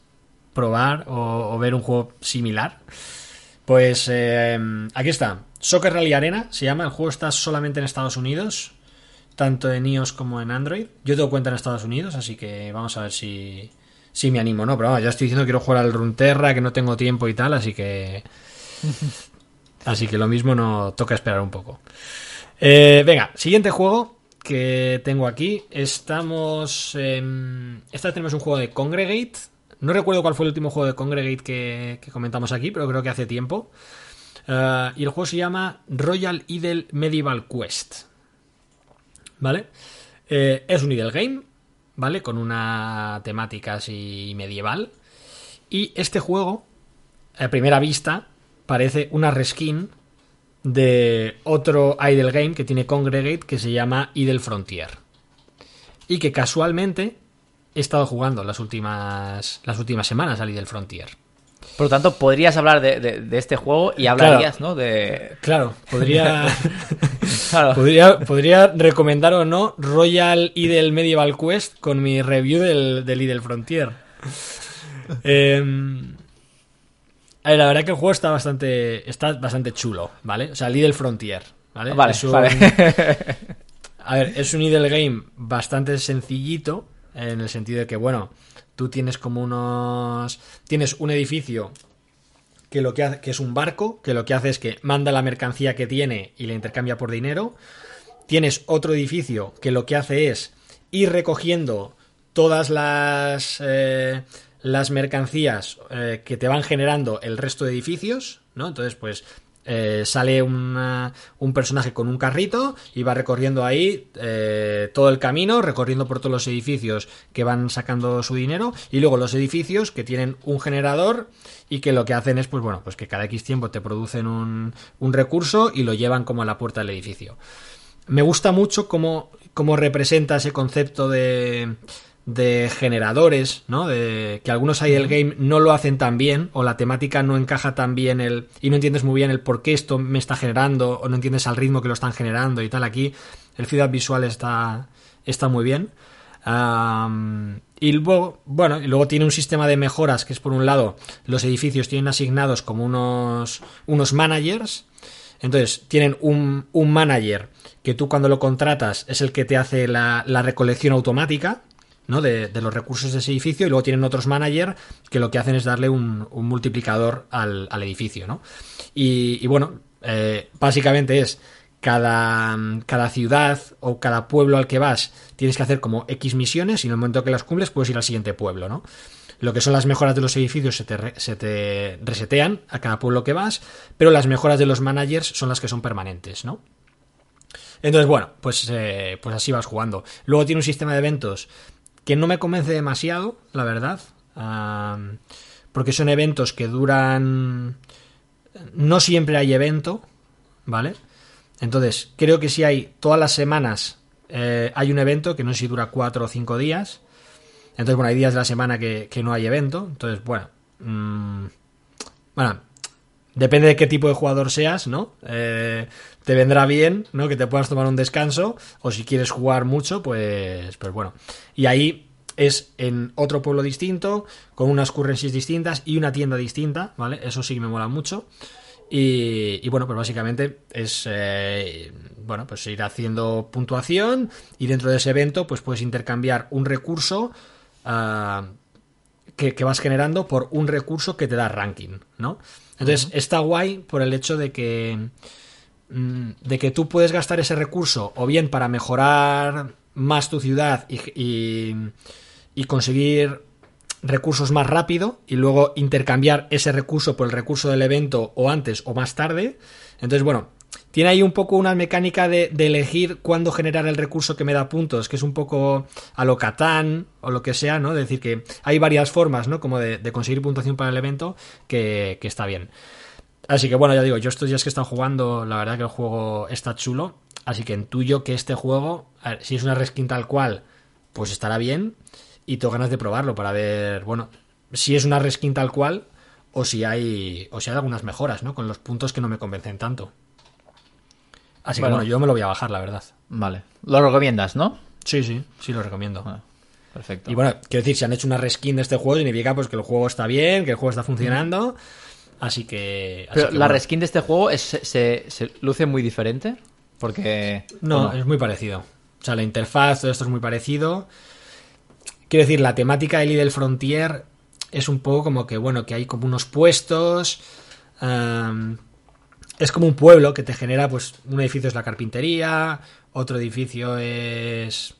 probar o, o ver un juego similar? Pues eh, aquí está. Soccer Rally Arena se llama. El juego está solamente en Estados Unidos, tanto en iOS como en Android. Yo tengo cuenta en Estados Unidos, así que vamos a ver si, si me animo, ¿no? Pero vamos, ya estoy diciendo que quiero jugar al Runterra, que no tengo tiempo y tal, así que. Así que lo mismo no toca esperar un poco. Eh, venga, siguiente juego que tengo aquí. Estamos. en- esta vez tenemos un juego de Congregate. No recuerdo cuál fue el último juego de Congregate que, que comentamos aquí, pero creo que hace tiempo. Eh, y el juego se llama Royal Idle Medieval Quest. ¿Vale? Eh, es un idle game, ¿vale? Con una temática así medieval. Y este juego, a primera vista, parece una reskin de otro idle game que tiene Congregate que se llama Idle Frontier. Y que casualmente he estado jugando las últimas, las últimas semanas al Idle Frontier. Por lo tanto, podrías hablar de, de- de este juego y hablarías, ¿no? De. Claro, podría, Claro. podría, podría recomendar o no Royal Idle Medieval Quest con mi review del, del Idle Frontier. A ver, la verdad que el juego está bastante, está bastante chulo, ¿vale? O sea, el Idle Frontier, ¿vale? Vale, Es un- vale. A ver, es un idle game bastante sencillito, en el sentido de que, bueno, tú tienes como unos... Tienes un edificio que lo que hace, es un barco, que lo que hace es que manda la mercancía que tiene y la intercambia por dinero. Tienes otro edificio que lo que hace es ir recogiendo todas las... eh, las mercancías eh, que te van generando el resto de edificios, ¿no? Entonces, pues eh, sale un personaje con un carrito y va recorriendo ahí todo el camino, recorriendo por todos los edificios que van sacando su dinero y luego los edificios que tienen un generador y que lo que hacen es, pues bueno, pues que cada X tiempo te producen un, un recurso y lo llevan como a la puerta del edificio. Me gusta mucho cómo, cómo representa ese concepto de, de generadores, ¿no? De que algunos hay del game no lo hacen tan bien o la temática no encaja tan bien el y no entiendes muy bien el por qué esto me está generando o no entiendes al ritmo que lo están generando y tal. Aquí el feedback visual está está muy bien. Y luego, bueno, y luego tiene un sistema de mejoras que es por un lado los edificios tienen asignados como unos unos managers entonces, tienen un, un manager que tú cuando lo contratas es el que te hace la, la recolección automática ¿no? de, de los recursos de ese edificio y luego tienen otros manager que lo que hacen es darle un, un multiplicador al, al edificio. ¿no? Y, y bueno, eh, básicamente es cada, cada ciudad o cada pueblo al que vas tienes que hacer como X misiones y en el momento que las cumples puedes ir al siguiente pueblo, ¿no? Lo que son las mejoras de los edificios se te, se te resetean a cada pueblo que vas, pero las mejoras de los managers son las que son permanentes, ¿no? Entonces, bueno, pues, eh, pues así vas jugando. Luego tiene un sistema de eventos que no me convence demasiado, la verdad. porque son eventos que duran... No siempre hay evento, ¿vale? Entonces, creo que si hay todas las semanas eh, hay un evento que no sé si dura cuatro o cinco días. Entonces, bueno, hay días de la semana que, no hay evento. Entonces, bueno. mm, bueno, depende de qué tipo de jugador seas, ¿no? Eh, te vendrá bien, ¿no? Que te puedas tomar un descanso. O si quieres jugar mucho, pues, pues bueno. Y ahí es en otro pueblo distinto, con unas currencies distintas y una tienda distinta, ¿vale? Eso sí me mola mucho. Y, y bueno, pues básicamente es eh, bueno, pues ir haciendo puntuación y dentro de ese evento pues puedes intercambiar un recurso ah, que, que vas generando por un recurso que te da ranking, ¿no? Entonces está guay por el hecho de que mm, de que tú puedes gastar ese recurso o bien para mejorar más tu ciudad y, y, y conseguir recursos más rápido y luego intercambiar ese recurso por el recurso del evento o antes o más tarde. Entonces, bueno, tiene ahí un poco una mecánica de, elegir cuándo generar el recurso que me da puntos, que es un poco a lo Catán o lo que sea, ¿no? Es decir, que hay varias formas, ¿no? Como de, conseguir puntuación para el evento que, que está bien. Así que bueno, ya digo, yo estos días que he estado jugando, la verdad que el juego está chulo. Así que intuyo que este juego, si es una reskin tal cual, pues estará bien. Y tengo ganas de probarlo para ver, bueno, si es una reskin tal cual o si hay o si hay algunas mejoras, ¿no? Con los puntos que no me convencen tanto. Así Bueno. que bueno, yo me lo voy a bajar, la verdad. Vale. Lo recomiendas, ¿no? Sí, sí, sí lo recomiendo. Ah, perfecto. Y bueno, quiero decir, si han hecho una reskin de este juego, significa pues que el juego está bien, que el juego está funcionando. Así que. así Pero que, la bueno. reskin de este juego es- se, se- se luce muy diferente. Porque. No, ¿o es muy parecido. O sea, la interfaz, todo esto es muy parecido. Quiero decir, la temática del del Frontier es un poco como que, bueno, que hay como unos puestos. es como un pueblo que te genera, pues, un edificio es la carpintería, otro edificio es.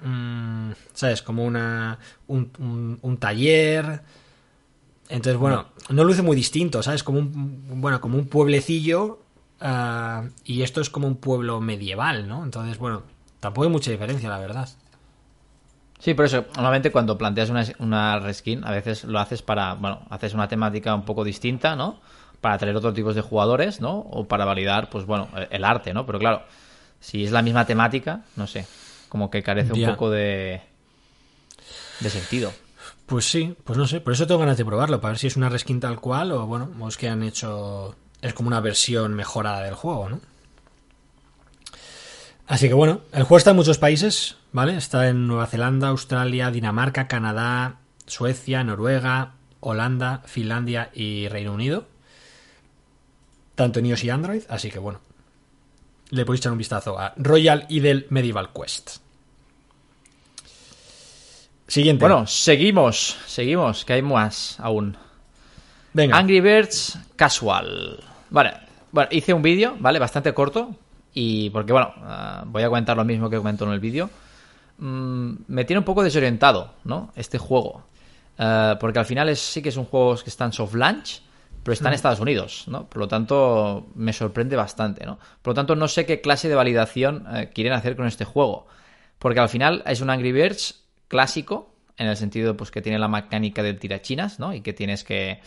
mm, ¿Sabes? Como una. Un, un- un taller. Entonces, bueno, no luce muy distinto, ¿sabes? Como un. Bueno, como un pueblecillo. ah, y esto es como un pueblo medieval, ¿no? Entonces, bueno, tampoco hay mucha diferencia, la verdad. Sí, por eso, normalmente cuando planteas una, una reskin, a veces lo haces para, bueno, haces una temática un poco distinta, ¿no? Para atraer otros tipos de jugadores, ¿no? O para validar, pues bueno, el- el arte, ¿no? Pero claro, si es la misma temática, no sé, como que carece un poco de, de sentido. Pues sí, pues no sé, por eso tengo ganas de probarlo, para ver si es una reskin tal cual o bueno, o es que han hecho. Es como una versión mejorada del juego, ¿no? Así que bueno, el juego está en muchos países, ¿vale? Está en Nueva Zelanda, Australia, Dinamarca, Canadá, Suecia, Noruega, Holanda, Finlandia y Reino Unido. Tanto en iOS y Android, así que bueno. Le podéis echar un vistazo a Royal Idle Medieval Quest. Siguiente. Bueno, seguimos, seguimos, que hay más aún. venga. Angry Birds Casual. Vale, bueno, hice un vídeo, ¿vale? Bastante corto. Y porque, bueno, ah, voy a comentar lo mismo que comentó en el vídeo. Mm, me tiene un poco desorientado, ¿no? Este juego. Eh, porque al final es, sí que son juegos que están soft launch, pero están en Estados Unidos, ¿no? Por lo tanto, me sorprende bastante, ¿no? Por lo tanto, no sé qué clase de validación eh, quieren hacer con este juego. Porque al final es un Angry Birds clásico, en el sentido pues, que tiene la mecánica del tirachinas, ¿no? Y que tienes que,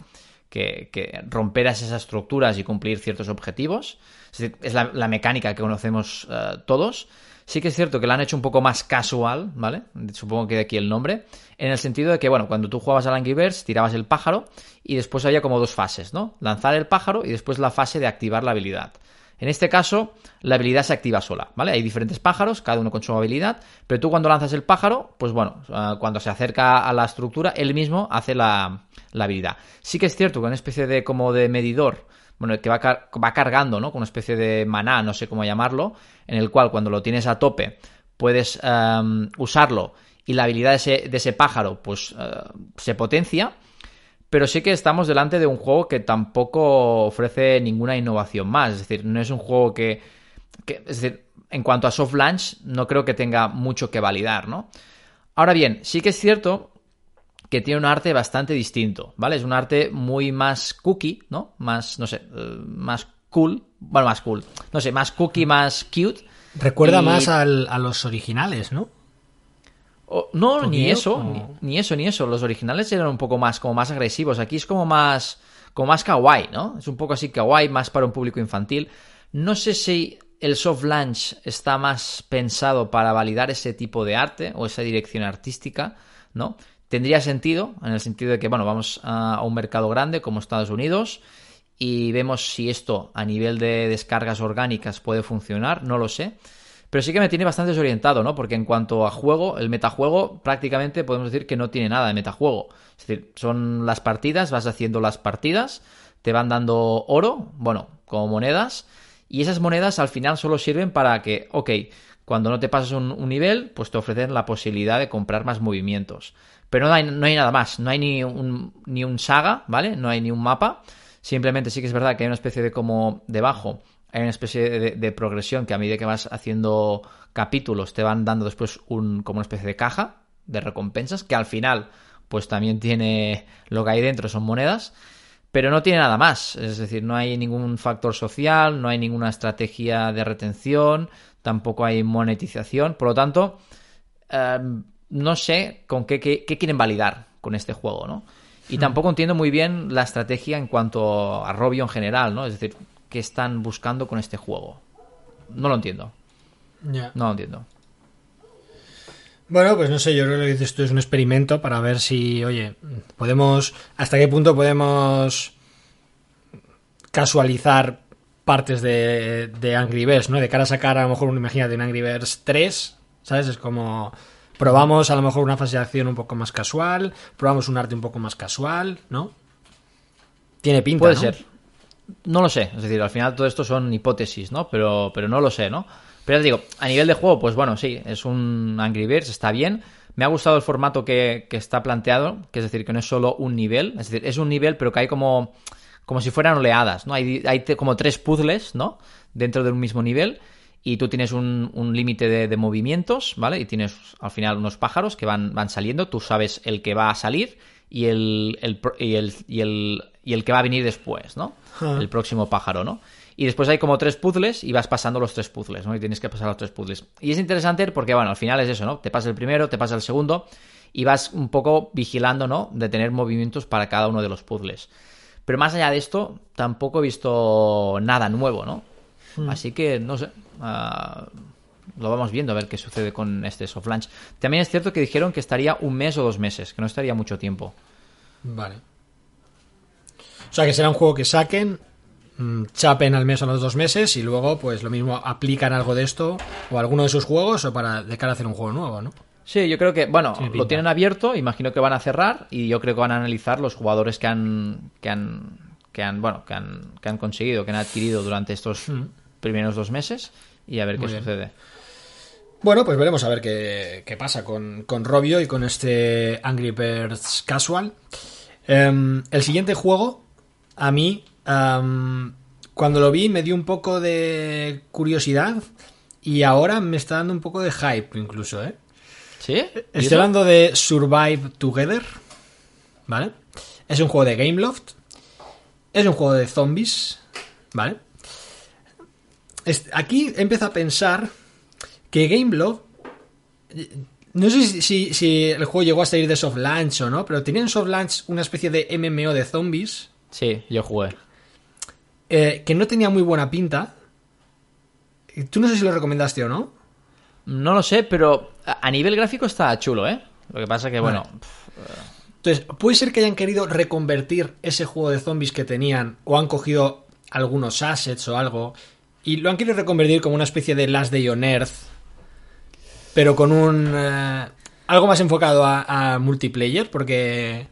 que, romper esas estructuras y cumplir ciertos objetivos. Es, la, mecánica que conocemos eh, todos. Sí que es cierto que la han hecho un poco más casual, ¿vale? Supongo que de aquí el nombre. En el sentido de que, bueno, cuando tú jugabas al Angry Birds, tirabas el pájaro y después había como dos fases, ¿no? Lanzar el pájaro y después la fase de activar la habilidad. En este caso, la habilidad se activa sola, ¿vale? Hay diferentes pájaros, cada uno con su habilidad, pero tú cuando lanzas el pájaro, pues bueno, ah, cuando se acerca a la estructura, él mismo hace la, la habilidad. Sí que es cierto que una especie de como de medidor bueno, que va, va cargando, ¿no? Con una especie de maná, no sé cómo llamarlo, en el cual cuando lo tienes a tope puedes em, usarlo y la habilidad de ese, pájaro pues eh, se potencia, pero sí que estamos delante de un juego que tampoco ofrece ninguna innovación más, es decir, no es un juego que, que es decir, en cuanto a soft launch no creo que tenga mucho que validar, ¿no? Ahora bien, sí que es cierto que tiene un arte bastante distinto, ¿vale? Es un arte muy más cookie, ¿no? Más, no sé, eh, más cool, bueno, más cool, no sé, más cookie, más cute. Recuerda más a los originales, ¿no? no, ni eso, ni, eso, ni eso. Los originales eran un poco más, como más agresivos. Aquí es como más, como más kawaii, ¿no? Es un poco así kawaii, más para un público infantil. No sé si el soft launch está más pensado para validar ese tipo de arte o esa dirección artística, ¿no? Tendría sentido, en el sentido de que, bueno, vamos a, un mercado grande como Estados Unidos y vemos si esto a nivel de descargas orgánicas puede funcionar, no lo sé. Pero sí que me tiene bastante desorientado, ¿no? Porque en cuanto a juego, el metajuego prácticamente podemos decir que no tiene nada de metajuego. Es decir, son las partidas, vas haciendo las partidas, te van dando oro, bueno, como monedas, y esas monedas al final solo sirven para que, ok, cuando no te pasas un nivel, pues te ofrecen la posibilidad de comprar más movimientos. Pero no hay, nada más, no hay ni un, ni un saga, ¿vale? No hay ni un mapa. Simplemente sí que es verdad que hay una especie de como debajo, hay una especie de, progresión que a medida que vas haciendo capítulos te van dando después un, como una especie de caja de recompensas, que al final pues también tiene lo que hay dentro, son monedas, pero no tiene nada más. Es decir, no hay ningún factor social, no hay ninguna estrategia de retención, tampoco hay monetización, por lo tanto... Em, no sé con qué, quieren validar con este juego, ¿no? Y hmm. tampoco entiendo muy bien la estrategia en cuanto a Robio en general, ¿no? Es decir, ¿qué están buscando con este juego? No lo entiendo. No lo entiendo. Bueno, pues no sé, yo creo que esto es un experimento para ver si, oye, podemos, hasta qué punto podemos casualizar partes de, de Angry Birds, ¿no? De cara a sacar a lo mejor, imagina, de un Angry Birds 3, ¿sabes? Es como Probamos a lo mejor una fase de acción un poco más casual, probamos un arte un poco más casual, ¿no? Tiene pinta. Puede ¿no? ser. No lo sé, es decir, al final todo esto son hipótesis, ¿no? Pero, pero no lo sé, ¿no? Pero ya te digo, a nivel de juego, pues bueno, sí, es un Angry Birds, está bien. Me ha gustado el formato que, está planteado, que es decir, que no es solo un nivel, es decir, es un nivel, pero que hay como, como si fueran oleadas, ¿no? Hay, hay como tres puzzles, ¿no? Dentro de un mismo nivel y tú tienes un, límite de, movimientos, ¿vale? Y tienes al final unos pájaros que van, van saliendo, tú sabes el que va a salir y el, el, y el, y el, y el que va a venir después, ¿no? Ah. El próximo pájaro, ¿no? Y después hay como tres puzzles y vas pasando los tres puzzles, ¿no? Y tienes que pasar los tres puzzles. Y es interesante porque, bueno, al final es eso, ¿no? Te pasa el primero, te pasa el segundo y vas un poco vigilando, ¿no? De tener movimientos para cada uno de los puzzles. Pero más allá de esto, tampoco he visto nada nuevo, ¿no? Hmm. Así que, no sé, Ah, lo vamos viendo a ver qué sucede con este soft launch. También es cierto que dijeron que estaría un mes o dos meses, que no estaría mucho tiempo. Vale. O sea que será un juego que saquen, mm, chapen al mes o los dos meses y luego pues lo mismo aplican algo de esto o alguno de sus juegos o para de cara a hacer un juego nuevo, ¿no? Sí, yo creo que, bueno, lo tienen abierto, imagino que van a cerrar y yo creo que van a analizar los jugadores que han, que han, que han, bueno, que han, que han conseguido, que han adquirido durante estos mm. Primeros dos meses y a ver qué sucede. Bueno, pues veremos a ver qué, pasa con, con, Robio y con este Angry Birds Casual. Em, el siguiente juego, a mí, cuando lo vi, me dio un poco de curiosidad y ahora me está dando un poco de hype incluso, ¿eh? ¿Sí? Estoy hablando de Survive Together. ¿vale? Es un juego de Gameloft. Es un juego de zombies, ¿vale? Aquí empiezo a pensar que Gameloft... No sé si, si- si el juego llegó a salir de soft launch o no, pero tenía en soft launch una especie de MMO de zombies Sí, yo jugué. eh, que no tenía muy buena pinta. Tú no sé si lo recomendaste o no. No lo sé, pero a nivel gráfico está chulo, ¿eh? Lo que pasa que, bueno. Entonces, puede ser que hayan querido reconvertir ese juego de zombies que tenían o han cogido algunos assets o algo y lo han querido reconvertir como una especie de Last Day on Earth, pero con un... eh, algo más enfocado a, multiplayer, porque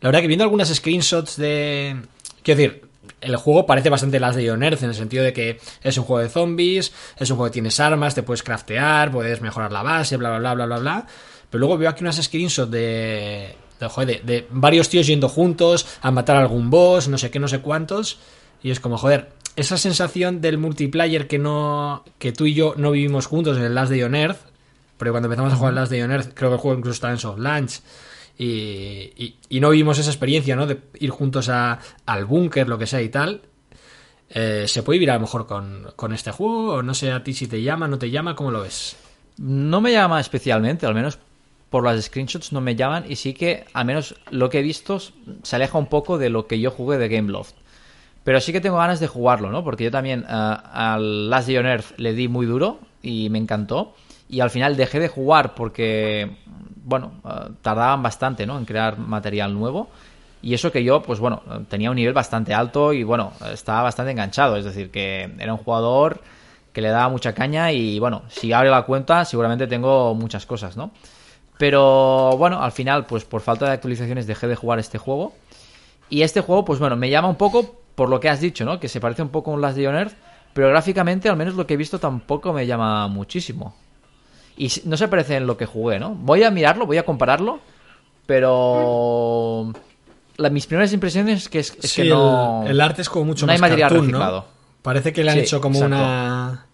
la verdad que viendo algunas screenshots de... Quiero decir, el juego parece bastante Last Day on Earth en el sentido de que es un juego de zombies, es un juego que tienes armas, te puedes craftear, puedes mejorar la base, bla, bla, bla, bla, bla, bla. Pero luego veo aquí unas screenshots de, de, joder, de, de varios tíos yendo juntos a matar a algún boss, no sé qué, no sé cuántos. Y es como, joder, esa sensación del multiplayer que no que tú y yo no vivimos juntos en el Last Day on Earth, porque cuando empezamos a jugar Last Day on Earth, creo que el juego incluso estaba en soft launch. Y, y- y no vivimos esa experiencia, ¿no? De ir juntos a- al búnker, lo que sea y tal. Eh, ¿Se puede vivir a lo mejor con, con este juego? O no sé a ti si te llama, no te llama, ¿cómo lo ves? No me llama especialmente, al menos por las screenshots no me llaman y sí que, al menos lo que he visto, se aleja un poco de lo que yo jugué de Gameloft. Pero sí que tengo ganas de jugarlo, ¿no? Porque yo también eh, al Last Day on Earth le di muy duro y me encantó. Y al final dejé de jugar porque, bueno, eh, tardaban bastante, ¿no? En crear material nuevo. Y eso que yo, pues bueno, tenía un nivel bastante alto y bueno, estaba bastante enganchado. Es decir, que era un jugador que le daba mucha caña y bueno, si abre la cuenta seguramente tengo muchas cosas, ¿no? Pero bueno, al final, pues por falta de actualizaciones dejé de jugar este juego. Y este juego, pues bueno, me llama un poco por lo que has dicho, ¿no? Que se parece un poco a un Last Day on Earth, pero gráficamente, al menos lo que he visto, tampoco me llama muchísimo. Y no se parece en lo que jugué, ¿no? Voy a mirarlo, voy a compararlo, pero... la- mis primeras impresiones es que, es, es Sí, que no... el, el arte es como mucho no hay más material cartoon, ¿no? Parece que le han Sí, hecho como exacto. una...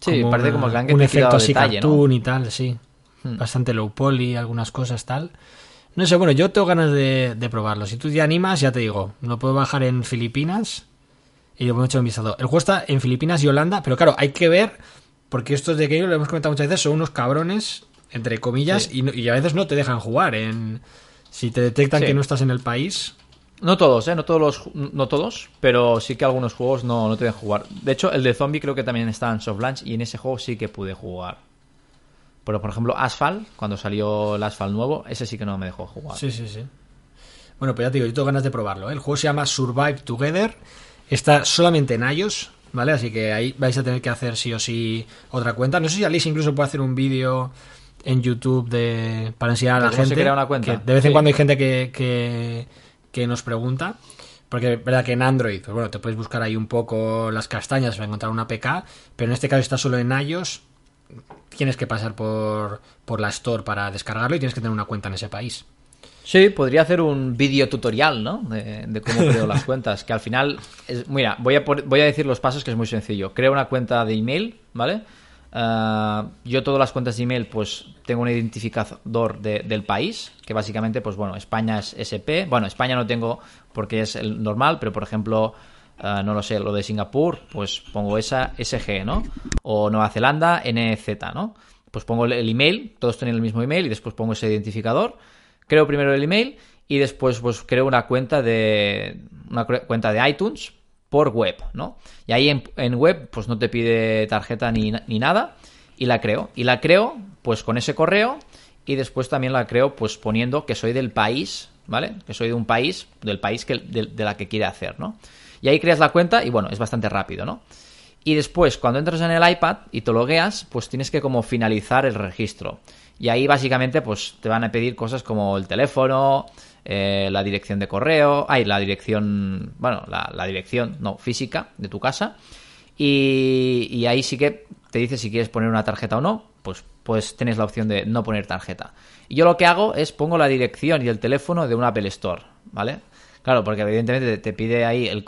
Sí, parece una- como que le han un efecto así detalle, ¿no? cartoon y tal, sí. Hmm. Bastante low poly, algunas cosas tal. No sé, bueno, yo tengo ganas de, de probarlo. Si tú te animas, ya te digo, lo puedo bajar en Filipinas y le puedo echar un vistazo. El juego está en Filipinas y Holanda, pero claro, hay que ver, porque estos de que lo hemos comentado muchas veces, son unos cabrones, entre comillas, Sí. y, no- y a veces no te dejan jugar. En, si te detectan Sí. que no estás en el país, No todos, ¿eh? No todos, los, no todos, pero sí que algunos juegos no, no te dejan jugar. De hecho, el de Zombie creo que también está en soft launch y en ese juego sí que pude jugar. Pero, por ejemplo, Asphalt, cuando salió el Asphalt nuevo, ese sí que no me dejó jugar. Sí, sí, sí. Bueno, pues ya te digo, yo tengo ganas de probarlo. ¿eh? El juego se llama Survive Together. Está solamente en iOS, ¿vale? Así que ahí vais a tener que hacer sí o sí otra cuenta. No sé si Alice incluso puede hacer un vídeo en YouTube de para enseñar a la ¿De cómo se gente. crea una cuenta? que de vez en cuando hay gente que, que, que nos pregunta. Porque es verdad que en Android, pues bueno, te puedes buscar ahí un poco las castañas para encontrar una PK, pero en este caso está solo en iOS. Tienes que pasar por, por la Store para descargarlo y tienes que tener una cuenta en ese país. Sí, podría hacer un vídeo tutorial, ¿no? De, de cómo creo las cuentas. Que al final, es- mira, voy a, por- voy a decir los pasos que es muy sencillo. Creo una cuenta de email, ¿vale? Ah, yo todas las cuentas de email, pues tengo un identificador de- del país, que básicamente, pues bueno, España es SP. Bueno, España no tengo porque es el normal, pero por ejemplo, ah, no lo sé, lo de Singapur, pues pongo esa SG, ¿no? O Nueva Zelanda, NZ, ¿no? Pues pongo el- email, todos tienen el mismo email y después pongo ese identificador creo primero el email y después pues creo una cuenta de una cuenta de iTunes por web, ¿no? Y ahí en, web pues no te pide tarjeta ni, ni nada y la creo. Y la creo pues con ese correo y después también la creo pues poniendo que soy del país, ¿vale? Que soy de un país, del país que, de la que quiere hacer, ¿no? Y ahí creas la cuenta y bueno, es bastante rápido, ¿no? Y después, cuando entras en el iPad y te logueas, pues tienes que como finalizar el registro. Y ahí básicamente pues te van a pedir cosas como el teléfono, eh, la dirección de correo, ay, la dirección, bueno, la, dirección, no, física de tu casa. Y, y ahí sí que te dice si quieres poner una tarjeta o no, pues, pues tienes la opción de no poner tarjeta. Y yo lo que hago es pongo la dirección y el teléfono de un Apple Store, ¿vale? Claro, porque evidentemente te, pide ahí el,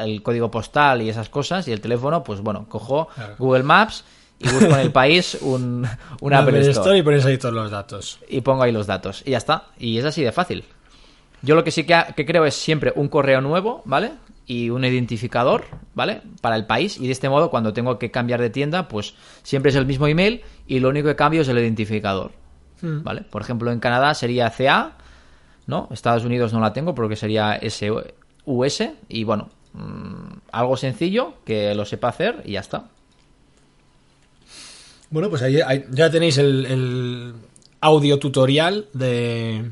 el código postal y esas cosas y el teléfono, pues bueno, cojo Claro. Google Maps y busco en el país un, un Apple Apple Store. Store y pones ahí todos los datos. y pongo ahí los datos. Y ya está. Y es así de fácil. Yo lo que sí que, ha- que creo es siempre un correo nuevo, ¿vale? Y un identificador, ¿vale? Para el país. Y de este modo, cuando tengo que cambiar de tienda, pues siempre es el mismo email y lo único que cambio es el identificador. ¿Vale? Por ejemplo, en Canadá sería CA, ¿no? Estados Unidos no la tengo porque sería SUS. Y bueno, mm, algo sencillo que lo sepa hacer y ya está. Bueno, pues ahí, ya tenéis el, audio tutorial de,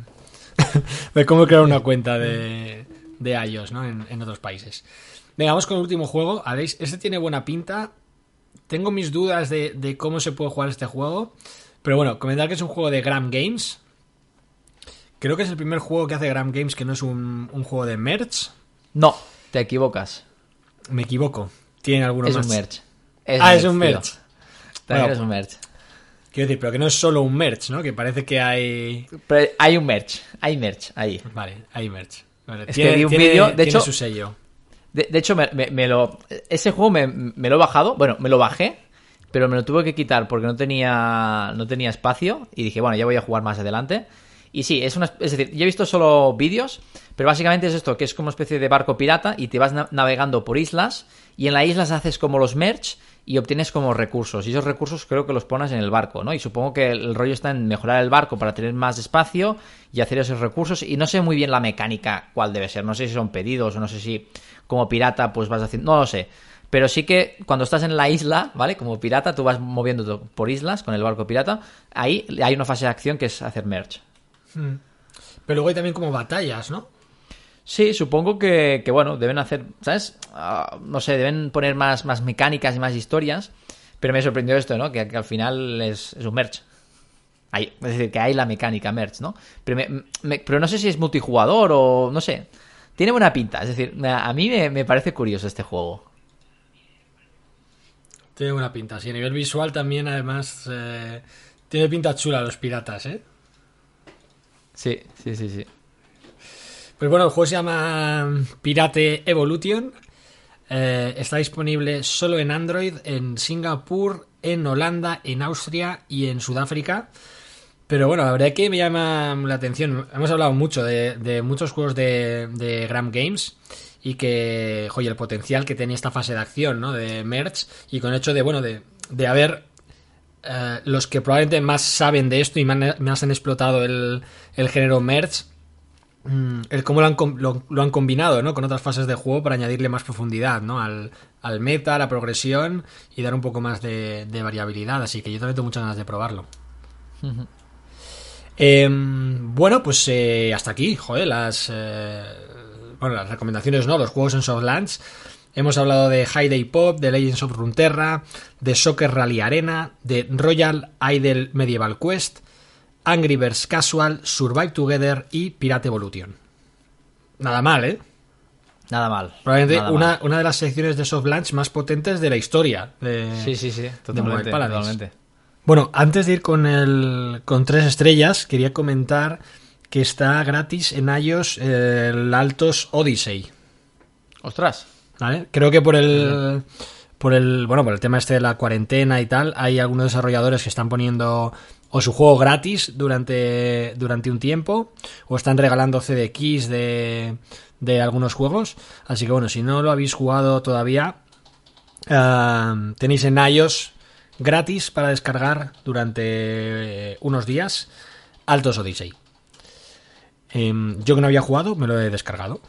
de cómo crear una cuenta de, de iOS ¿no? en, otros países. Venga, vamos con el último juego. Este tiene buena pinta. Tengo mis dudas de, de cómo se puede jugar este juego. Pero bueno, comentar que es un juego de Gram Games. Creo que es el primer juego que hace Gram Games que no es un, un juego de merch. No, te equivocas. Me equivoco. Tiene alguno Es más. un merch. ah, es un tío. merch. También Bueno, es un merch. Quiero decir, pero que no es solo un merch, ¿no? Que parece que hay. Pero hay un merch, hay merch ahí. Vale, hay merch. Vale, Es que vi un tiene- vídeo, de tiene hecho- su sello. De, de hecho, me, me- me lo, ese juego me, me lo he bajado, bueno, me lo bajé, pero me lo tuve que quitar porque no tenía, no tenía espacio y dije, bueno, ya voy a jugar más adelante. Y sí, es una, es decir, yo he visto solo vídeos, pero básicamente es esto, que es como una especie de barco pirata y te vas na- navegando por islas y en las islas haces como los merch y obtienes como recursos. Y esos recursos creo que los pones en el barco, ¿no? Y supongo que el rollo está en mejorar el barco para tener más espacio y hacer esos recursos. Y no sé muy bien la mecánica cuál debe ser. No sé si son pedidos o no sé si como pirata pues vas haciendo... No lo sé. Pero sí que cuando estás en la isla, ¿vale? Como pirata, tú vas moviéndote por islas con el barco pirata. Ahí hay una fase de acción que es hacer merch. Pero luego hay también como batallas, ¿no? Sí, supongo que, que, bueno, deben hacer, ¿sabes? Ah, no sé, deben poner más, más mecánicas y más historias. Pero me sorprendió esto, ¿no? Que, que al final es, es un merch. Hay, es decir, que hay la mecánica merch, ¿no? Pero, me- me- pero no sé si es multijugador o no sé. Tiene buena pinta, es decir, a a mí me, me parece curioso este juego. Tiene buena pinta. Sí, a nivel visual también, además, eh, tiene pinta chula los piratas, ¿eh? Sí, sí, sí, sí. Pues bueno, el juego se llama Pirate Evolution. Eh, está disponible solo en Android, en Singapur, en Holanda, en Austria y en Sudáfrica. Pero bueno, la verdad es que me llama la atención. Hemos hablado mucho de, muchos juegos de, de Gram Games y que, joder, el potencial que tenía esta fase de acción, ¿no? De merch y con el hecho de, bueno, de, de haber eh, los que probablemente más saben de esto y más, han explotado el, el género merch mm, el cómo lo han, com- lo, lo han combinado ¿no? con otras fases de juego para añadirle más profundidad ¿no? al, al meta, a la progresión y dar un poco más de, de variabilidad. Así que yo también tengo muchas ganas de probarlo. Em, bueno, pues eh, hasta aquí, joder, las, eh, bueno, las recomendaciones, ¿no? Los juegos en Softlands. Hemos hablado de High Day Pop, de Legends of Runeterra, de Soccer Rally Arena, de Royal Idol Medieval Quest, Angry Birds Casual, Survive Together y Pirate Evolution. Nada mal, ¿eh? Nada mal. Probablemente nada una, mal. una de las secciones de soft launch más potentes de la historia. de- Sí, sí, sí, totalmente. Totalmente. Bueno, antes de ir con el con tres estrellas, quería comentar que está gratis en iOS el Altos Odyssey. Ostras. ¿Vale? Creo que por el por el bueno por el tema este de la cuarentena y tal, hay algunos desarrolladores que están poniendo o su juego gratis durante durante un tiempo o están regalando CD keys de de algunos juegos. Así que bueno, si no lo habéis jugado todavía, ah, tenéis en iOS gratis para descargar durante eh, unos días Altos Odyssey. Em, yo que no había jugado, me lo he descargado.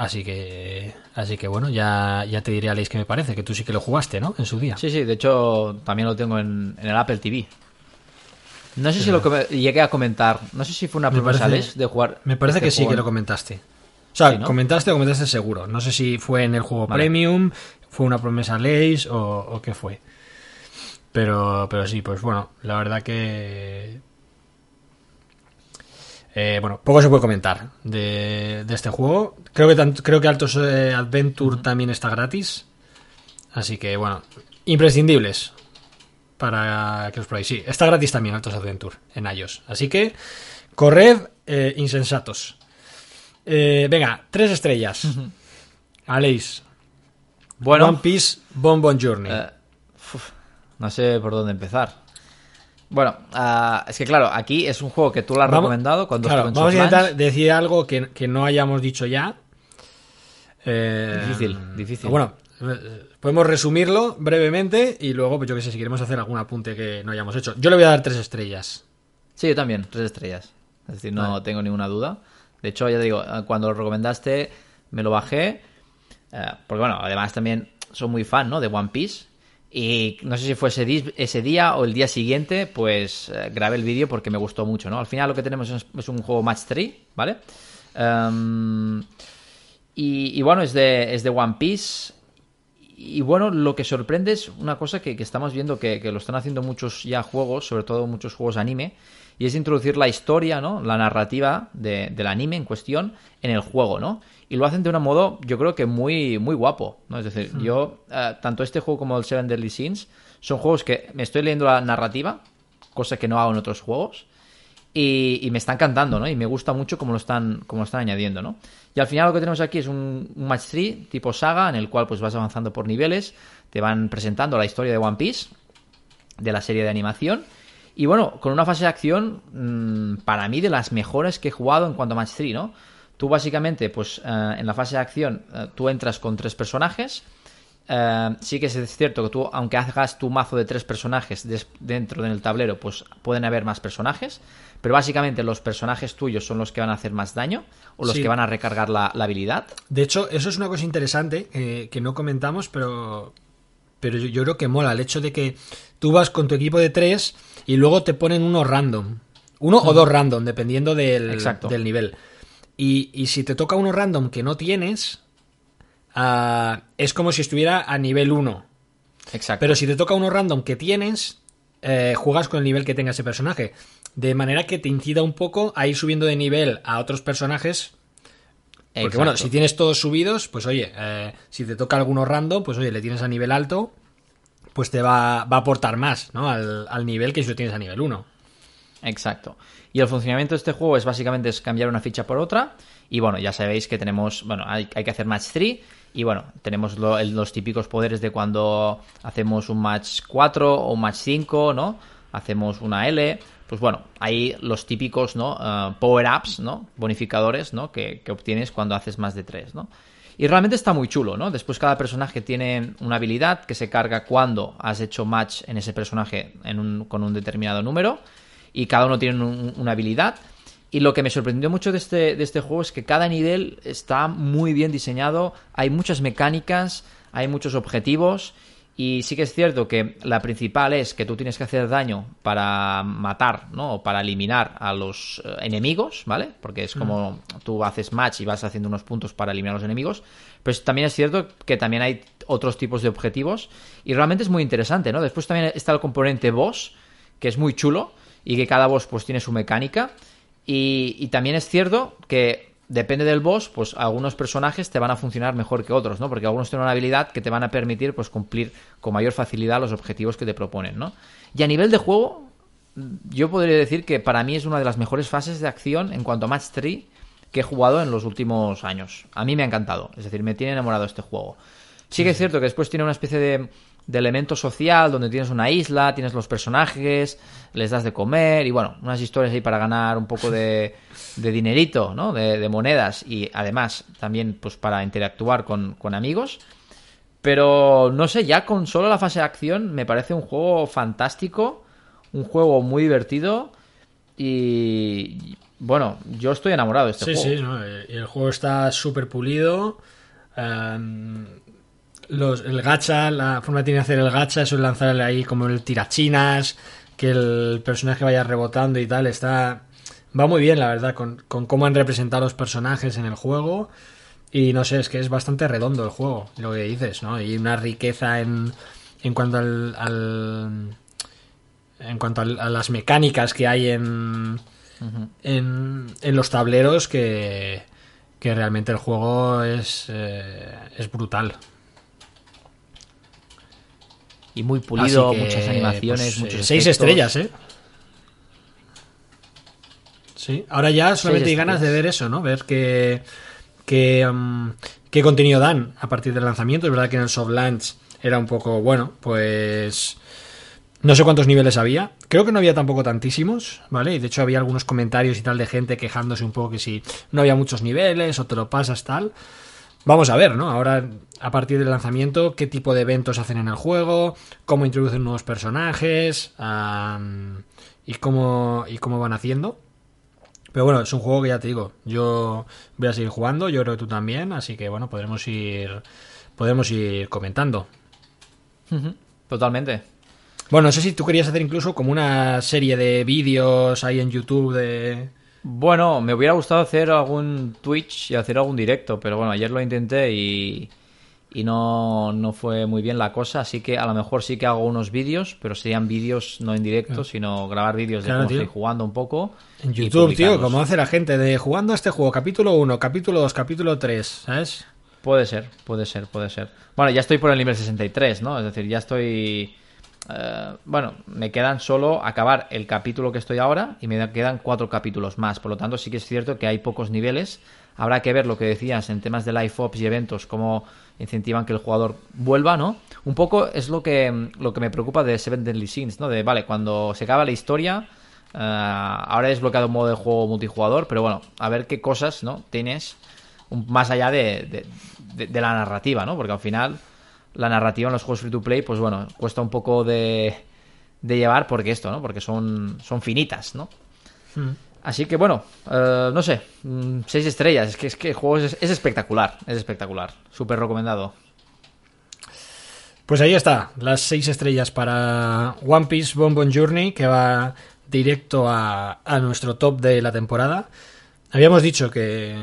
Así que, así que bueno, ya, ya te diré, Alex, qué me parece, que tú sí que lo jugaste, ¿no? En su día. Sí, sí, de hecho también lo tengo en, en el Apple TV. No sé si lo llegué a comentar. No sé si fue una Me promesa Alex, de jugar. Me parece este que sí juego que lo comentaste. O sea, Sí, ¿no? comentaste o comentaste seguro. No sé si fue en el juego Vale. Premium, fue una promesa Lays o, o qué fue. Pero, pero sí, pues bueno, la verdad que... eh, bueno, poco se puede comentar de, de este juego. Creo que, creo que Altos eh, Adventure también está gratis. Así que bueno, imprescindibles para que os probéis. Sí, está gratis también Altos Adventure en iOS. Así que corred eh, insensatos. Venga, tres estrellas. Aleix. Bueno, One Piece Bon Bon Journey. No sé por dónde empezar. Bueno, ah, es que claro, aquí es un juego que tú lo has Vamos- recomendado cuando Claro, en vamos a intentar decir algo que, que no hayamos dicho ya. Eh, Difícil, difícil. Bueno, eh, podemos resumirlo brevemente y luego, pues yo que sé, si queremos hacer algún apunte que no hayamos hecho. Yo le voy a dar tres estrellas. Sí, yo también, tres estrellas. Es decir, no Vale. tengo ninguna duda. De hecho, ya te digo, eh, cuando lo recomendaste, me lo bajé. eh, porque bueno, además también soy muy fan, ¿no? De One Piece. Y no sé si fue ese, día o el día siguiente, pues eh, grabé el vídeo porque me gustó mucho, ¿no? Al final lo que tenemos es, es un juego Match 3, ¿vale? Em, y, y bueno, es de, es de One Piece. Y bueno, lo que sorprende es una cosa que, que estamos viendo que, que lo están haciendo muchos ya juegos, sobre todo muchos juegos anime, y es introducir la historia, ¿no? La narrativa de- del anime en cuestión en el juego, ¿no? Y lo hacen de un modo, yo creo que muy, muy guapo, ¿no? Es decir, yo, eh, tanto este juego como el Seven Deadly Sins, son juegos que me estoy leyendo la narrativa, cosa que no hago en otros juegos, y, y me está encantando, ¿no? Y me gusta mucho cómo lo están, cómo lo están añadiendo, ¿no? Y al final lo que tenemos aquí es un, un match 3 tipo saga en el cual pues vas avanzando por niveles, te van presentando la historia de One Piece, de la serie de animación. Y bueno, con una fase de acción, mmm, para mí de las mejores que he jugado en cuanto a Match 3, ¿no? Tú básicamente, pues eh, en la fase de acción, eh, tú entras con tres personajes. Eh, sí que es cierto que tú, aunque hagas tu mazo de tres personajes dentro del tablero, pues pueden haber más personajes. Pero básicamente los personajes tuyos son los que van a hacer más daño o los Sí. que van a recargar la, la habilidad. De hecho, eso es una cosa interesante eh, que no comentamos, pero, pero yo, yo creo que mola el hecho de que tú vas con tu equipo de tres y luego te ponen uno random. Uno o dos random, dependiendo del, Exacto. del nivel. Y, y si te toca uno random que no tienes, ah, es como si estuviera a nivel 1. Exacto. Pero si te toca uno random que tienes, eh, juegas con el nivel que tenga ese personaje. De manera que te incida un poco a ir subiendo de nivel a otros personajes porque Exacto. bueno, si tienes todos subidos, pues oye, eh, si te toca alguno random, pues oye, le tienes a nivel alto, pues te va, va a aportar más, ¿no? Al, al nivel que si lo tienes a nivel 1. Exacto. Y el funcionamiento de este juego es básicamente es cambiar una ficha por otra. Y bueno, ya sabéis que tenemos, bueno, hay, que hacer match 3. Y bueno, tenemos los típicos poderes de cuando hacemos un match 4 o un match 5, ¿no? Hacemos una L. Pues bueno, hay los típicos, ¿no? Eh, power-ups, ¿no? Bonificadores, ¿no? Que, que obtienes cuando haces más de 3, ¿no? Y realmente está muy chulo, ¿no? Después cada personaje tiene una habilidad que se carga cuando has hecho match en ese personaje en un- con un determinado número. Y cada uno tiene un- una habilidad. Y lo que me sorprendió mucho de este, de este juego es que cada nivel está muy bien diseñado. Hay muchas mecánicas, hay muchos objetivos. Y sí que es cierto que la principal es que tú tienes que hacer daño para matar, ¿no? O para eliminar a los eh, enemigos, ¿vale? Porque es como tú haces match y vas haciendo unos puntos para eliminar a los enemigos. Pero también es cierto que también hay otros tipos de objetivos. Y realmente es muy interesante, ¿no? Después también está el componente boss, que es muy chulo. Y que cada boss pues tiene su mecánica. Y, y también es cierto que depende del boss, pues algunos personajes te van a funcionar mejor que otros, ¿no? Porque algunos tienen una habilidad que te van a permitir pues cumplir con mayor facilidad los objetivos que te proponen, ¿no? Y a nivel de juego, yo podría decir que para mí es una de las mejores fases de acción en cuanto a Match 3 que he jugado en los últimos años. A mí me ha encantado, es decir, me tiene enamorado este juego. Sí que es cierto que después tiene una especie de, de elemento social donde tienes una isla, tienes los personajes, les das de comer y bueno, unas historias ahí para ganar un poco de, de dinerito, ¿no? De, de monedas y además también pues para interactuar con, con amigos. Pero no sé, ya con solo la fase de acción me parece un juego fantástico, un juego muy divertido y bueno, yo estoy enamorado de este Sí, juego. sí, ¿no? Eh, y el juego está súper pulido. em, los, el gacha, la forma que tiene de hacer el gacha, eso es lanzarle ahí como el tirachinas, que el personaje vaya rebotando y tal, está... Va muy bien, la verdad, con, con cómo han representado los personajes en el juego. Y no sé, es que es bastante redondo el juego, lo que dices, ¿no? Y una riqueza en, en cuanto al, al- en cuanto a las mecánicas que hay en, en, en los tableros que, que realmente el juego es, eh, es brutal. Y muy pulido, que, muchas animaciones, pues, eh, muchos Seis efectos. estrellas, ¿eh? Sí, ahora ya solamente hay Seis ganas de ver eso, ¿no? Ver qué, qué, mm, qué contenido dan a partir del lanzamiento. Es verdad que en el soft launch era un poco, bueno, pues No sé cuántos niveles había. Creo que no había tampoco tantísimos, ¿vale? Y de hecho había algunos comentarios y tal de gente quejándose un poco que si no había muchos niveles o te lo pasas tal. Vamos a ver, ¿no? Ahora, a partir del lanzamiento, qué tipo de eventos hacen en el juego, cómo introducen nuevos personajes y, cómo, y cómo van haciendo. Pero bueno, es un juego que ya te digo, yo voy a seguir jugando, yo creo que tú también, así que bueno, podremos ir, podremos ir comentando. Totalmente. Bueno, no sé si tú querías hacer incluso como una serie de vídeos ahí en YouTube de... Bueno, me hubiera gustado hacer algún Twitch y hacer algún directo, pero bueno, ayer lo intenté y, y no, no fue muy bien la cosa, así que a lo mejor sí que hago unos vídeos, pero serían vídeos no en directo, sino grabar vídeos de cómo tío. estoy jugando un poco. En YouTube, tío, como hace la gente de jugando a este juego, capítulo 1, capítulo 2, capítulo 3, ¿sabes? Puede ser, puede ser, puede ser. Bueno, ya estoy por el nivel 63, ¿no? Es decir, ya estoy... eh, bueno, me quedan solo acabar el capítulo que estoy ahora y me quedan cuatro capítulos más. Por lo tanto, sí que es cierto que hay pocos niveles. Habrá que ver lo que decías en temas de live ops y eventos, cómo incentivan que el jugador vuelva, ¿no? Un poco es lo que, lo que me preocupa de Seven Deadly Sins, ¿no? De, vale, cuando se acaba la historia, eh, ahora he desbloqueado un modo de juego multijugador, pero bueno, a ver qué cosas, ¿no? Tienes más allá de- de- de la narrativa, ¿no? Porque al final la narrativa en los juegos free to play, pues bueno, cuesta un poco de, de llevar porque esto, ¿no? Porque son, son finitas, ¿no? Así que bueno, eh, no sé, mm, seis estrellas, es que, es que el juego es, es espectacular, es espectacular, súper recomendado. Pues ahí está, las seis estrellas para One Piece Bonbon Journey, que va directo a, a nuestro top de la temporada. Habíamos dicho que,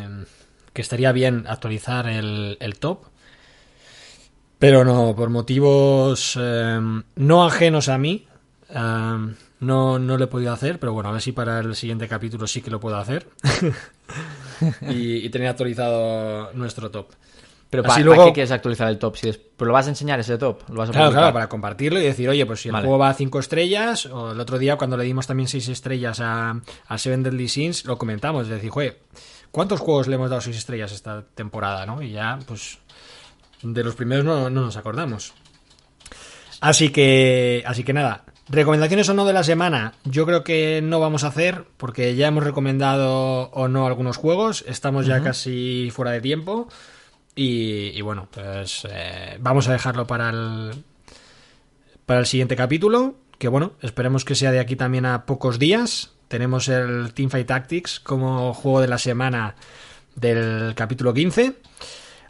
que estaría bien actualizar el, el top, pero no, por motivos eh, no ajenos a mí, eh, no, no lo he podido hacer, pero bueno, a ver si para el siguiente capítulo sí que lo puedo hacer. y, y tener actualizado nuestro top. Pero Así ¿para luego- qué quieres actualizar el top? Si des- ¿Pero lo vas a enseñar ese top? ¿Lo vas a Claro, para compartirlo y decir, oye, pues si el Vale. juego va a 5 estrellas, o el otro día cuando le dimos también 6 estrellas a, a Seven Deadly Sins, lo comentamos, es decir, joder, ¿cuántos juegos le hemos dado 6 estrellas esta temporada, no? Y ya, pues, de los primeros no, no nos acordamos. Así que, así que nada, recomendaciones o no de la semana, yo creo que no vamos a hacer, porque ya hemos recomendado o no algunos juegos, estamos ya casi fuera de tiempo. Y, y bueno, pues eh, vamos a dejarlo para el, para el siguiente capítulo. Que bueno, esperemos que sea de aquí también a pocos días. Tenemos el Teamfight Tactics como juego de la semana del capítulo 15.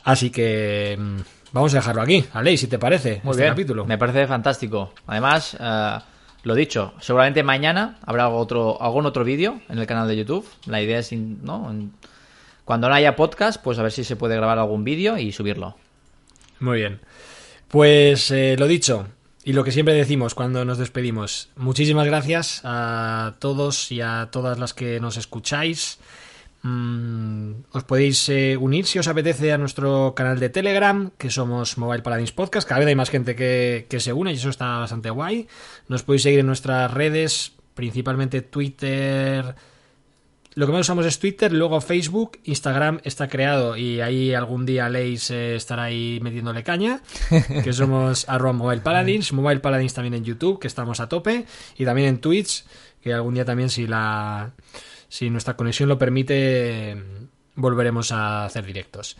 Así que mm, vamos a dejarlo aquí. Alei, si te parece, Muy este bien, capítulo. me parece fantástico. Además, eh, lo dicho, seguramente mañana habrá otro, algún otro vídeo en el canal de YouTube. La idea es, ¿no? Cuando no haya podcast, pues a ver si se puede grabar algún vídeo y subirlo. Muy bien. Pues eh, lo dicho, y lo que siempre decimos cuando nos despedimos, muchísimas gracias a todos y a todas las que nos escucháis. Mm, os podéis eh, unir si os apetece a nuestro canal de Telegram, que somos Mobile Paladins Podcast. Cada vez hay más gente que, que se une y eso está bastante guay. Nos podéis seguir en nuestras redes, principalmente Twitter, lo que más usamos es Twitter, luego Facebook, Instagram está creado y ahí algún día Leis eh, estará ahí metiéndole caña, que somos arroba Mobile Paladins, Mobile Paladins también en YouTube, que estamos a tope, y también en Twitch, que algún día también si la si nuestra conexión lo permite volveremos a hacer directos.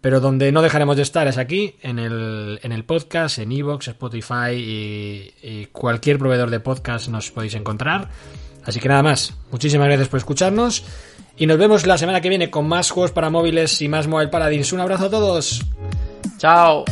Pero donde no dejaremos de estar es aquí, en el, en el podcast, en Evox, Spotify y, y cualquier proveedor de podcast nos podéis encontrar. Así que nada más, muchísimas gracias por escucharnos y nos vemos la semana que viene con más juegos para móviles y más Mobile Paladins. Un abrazo a todos. ¡Chao!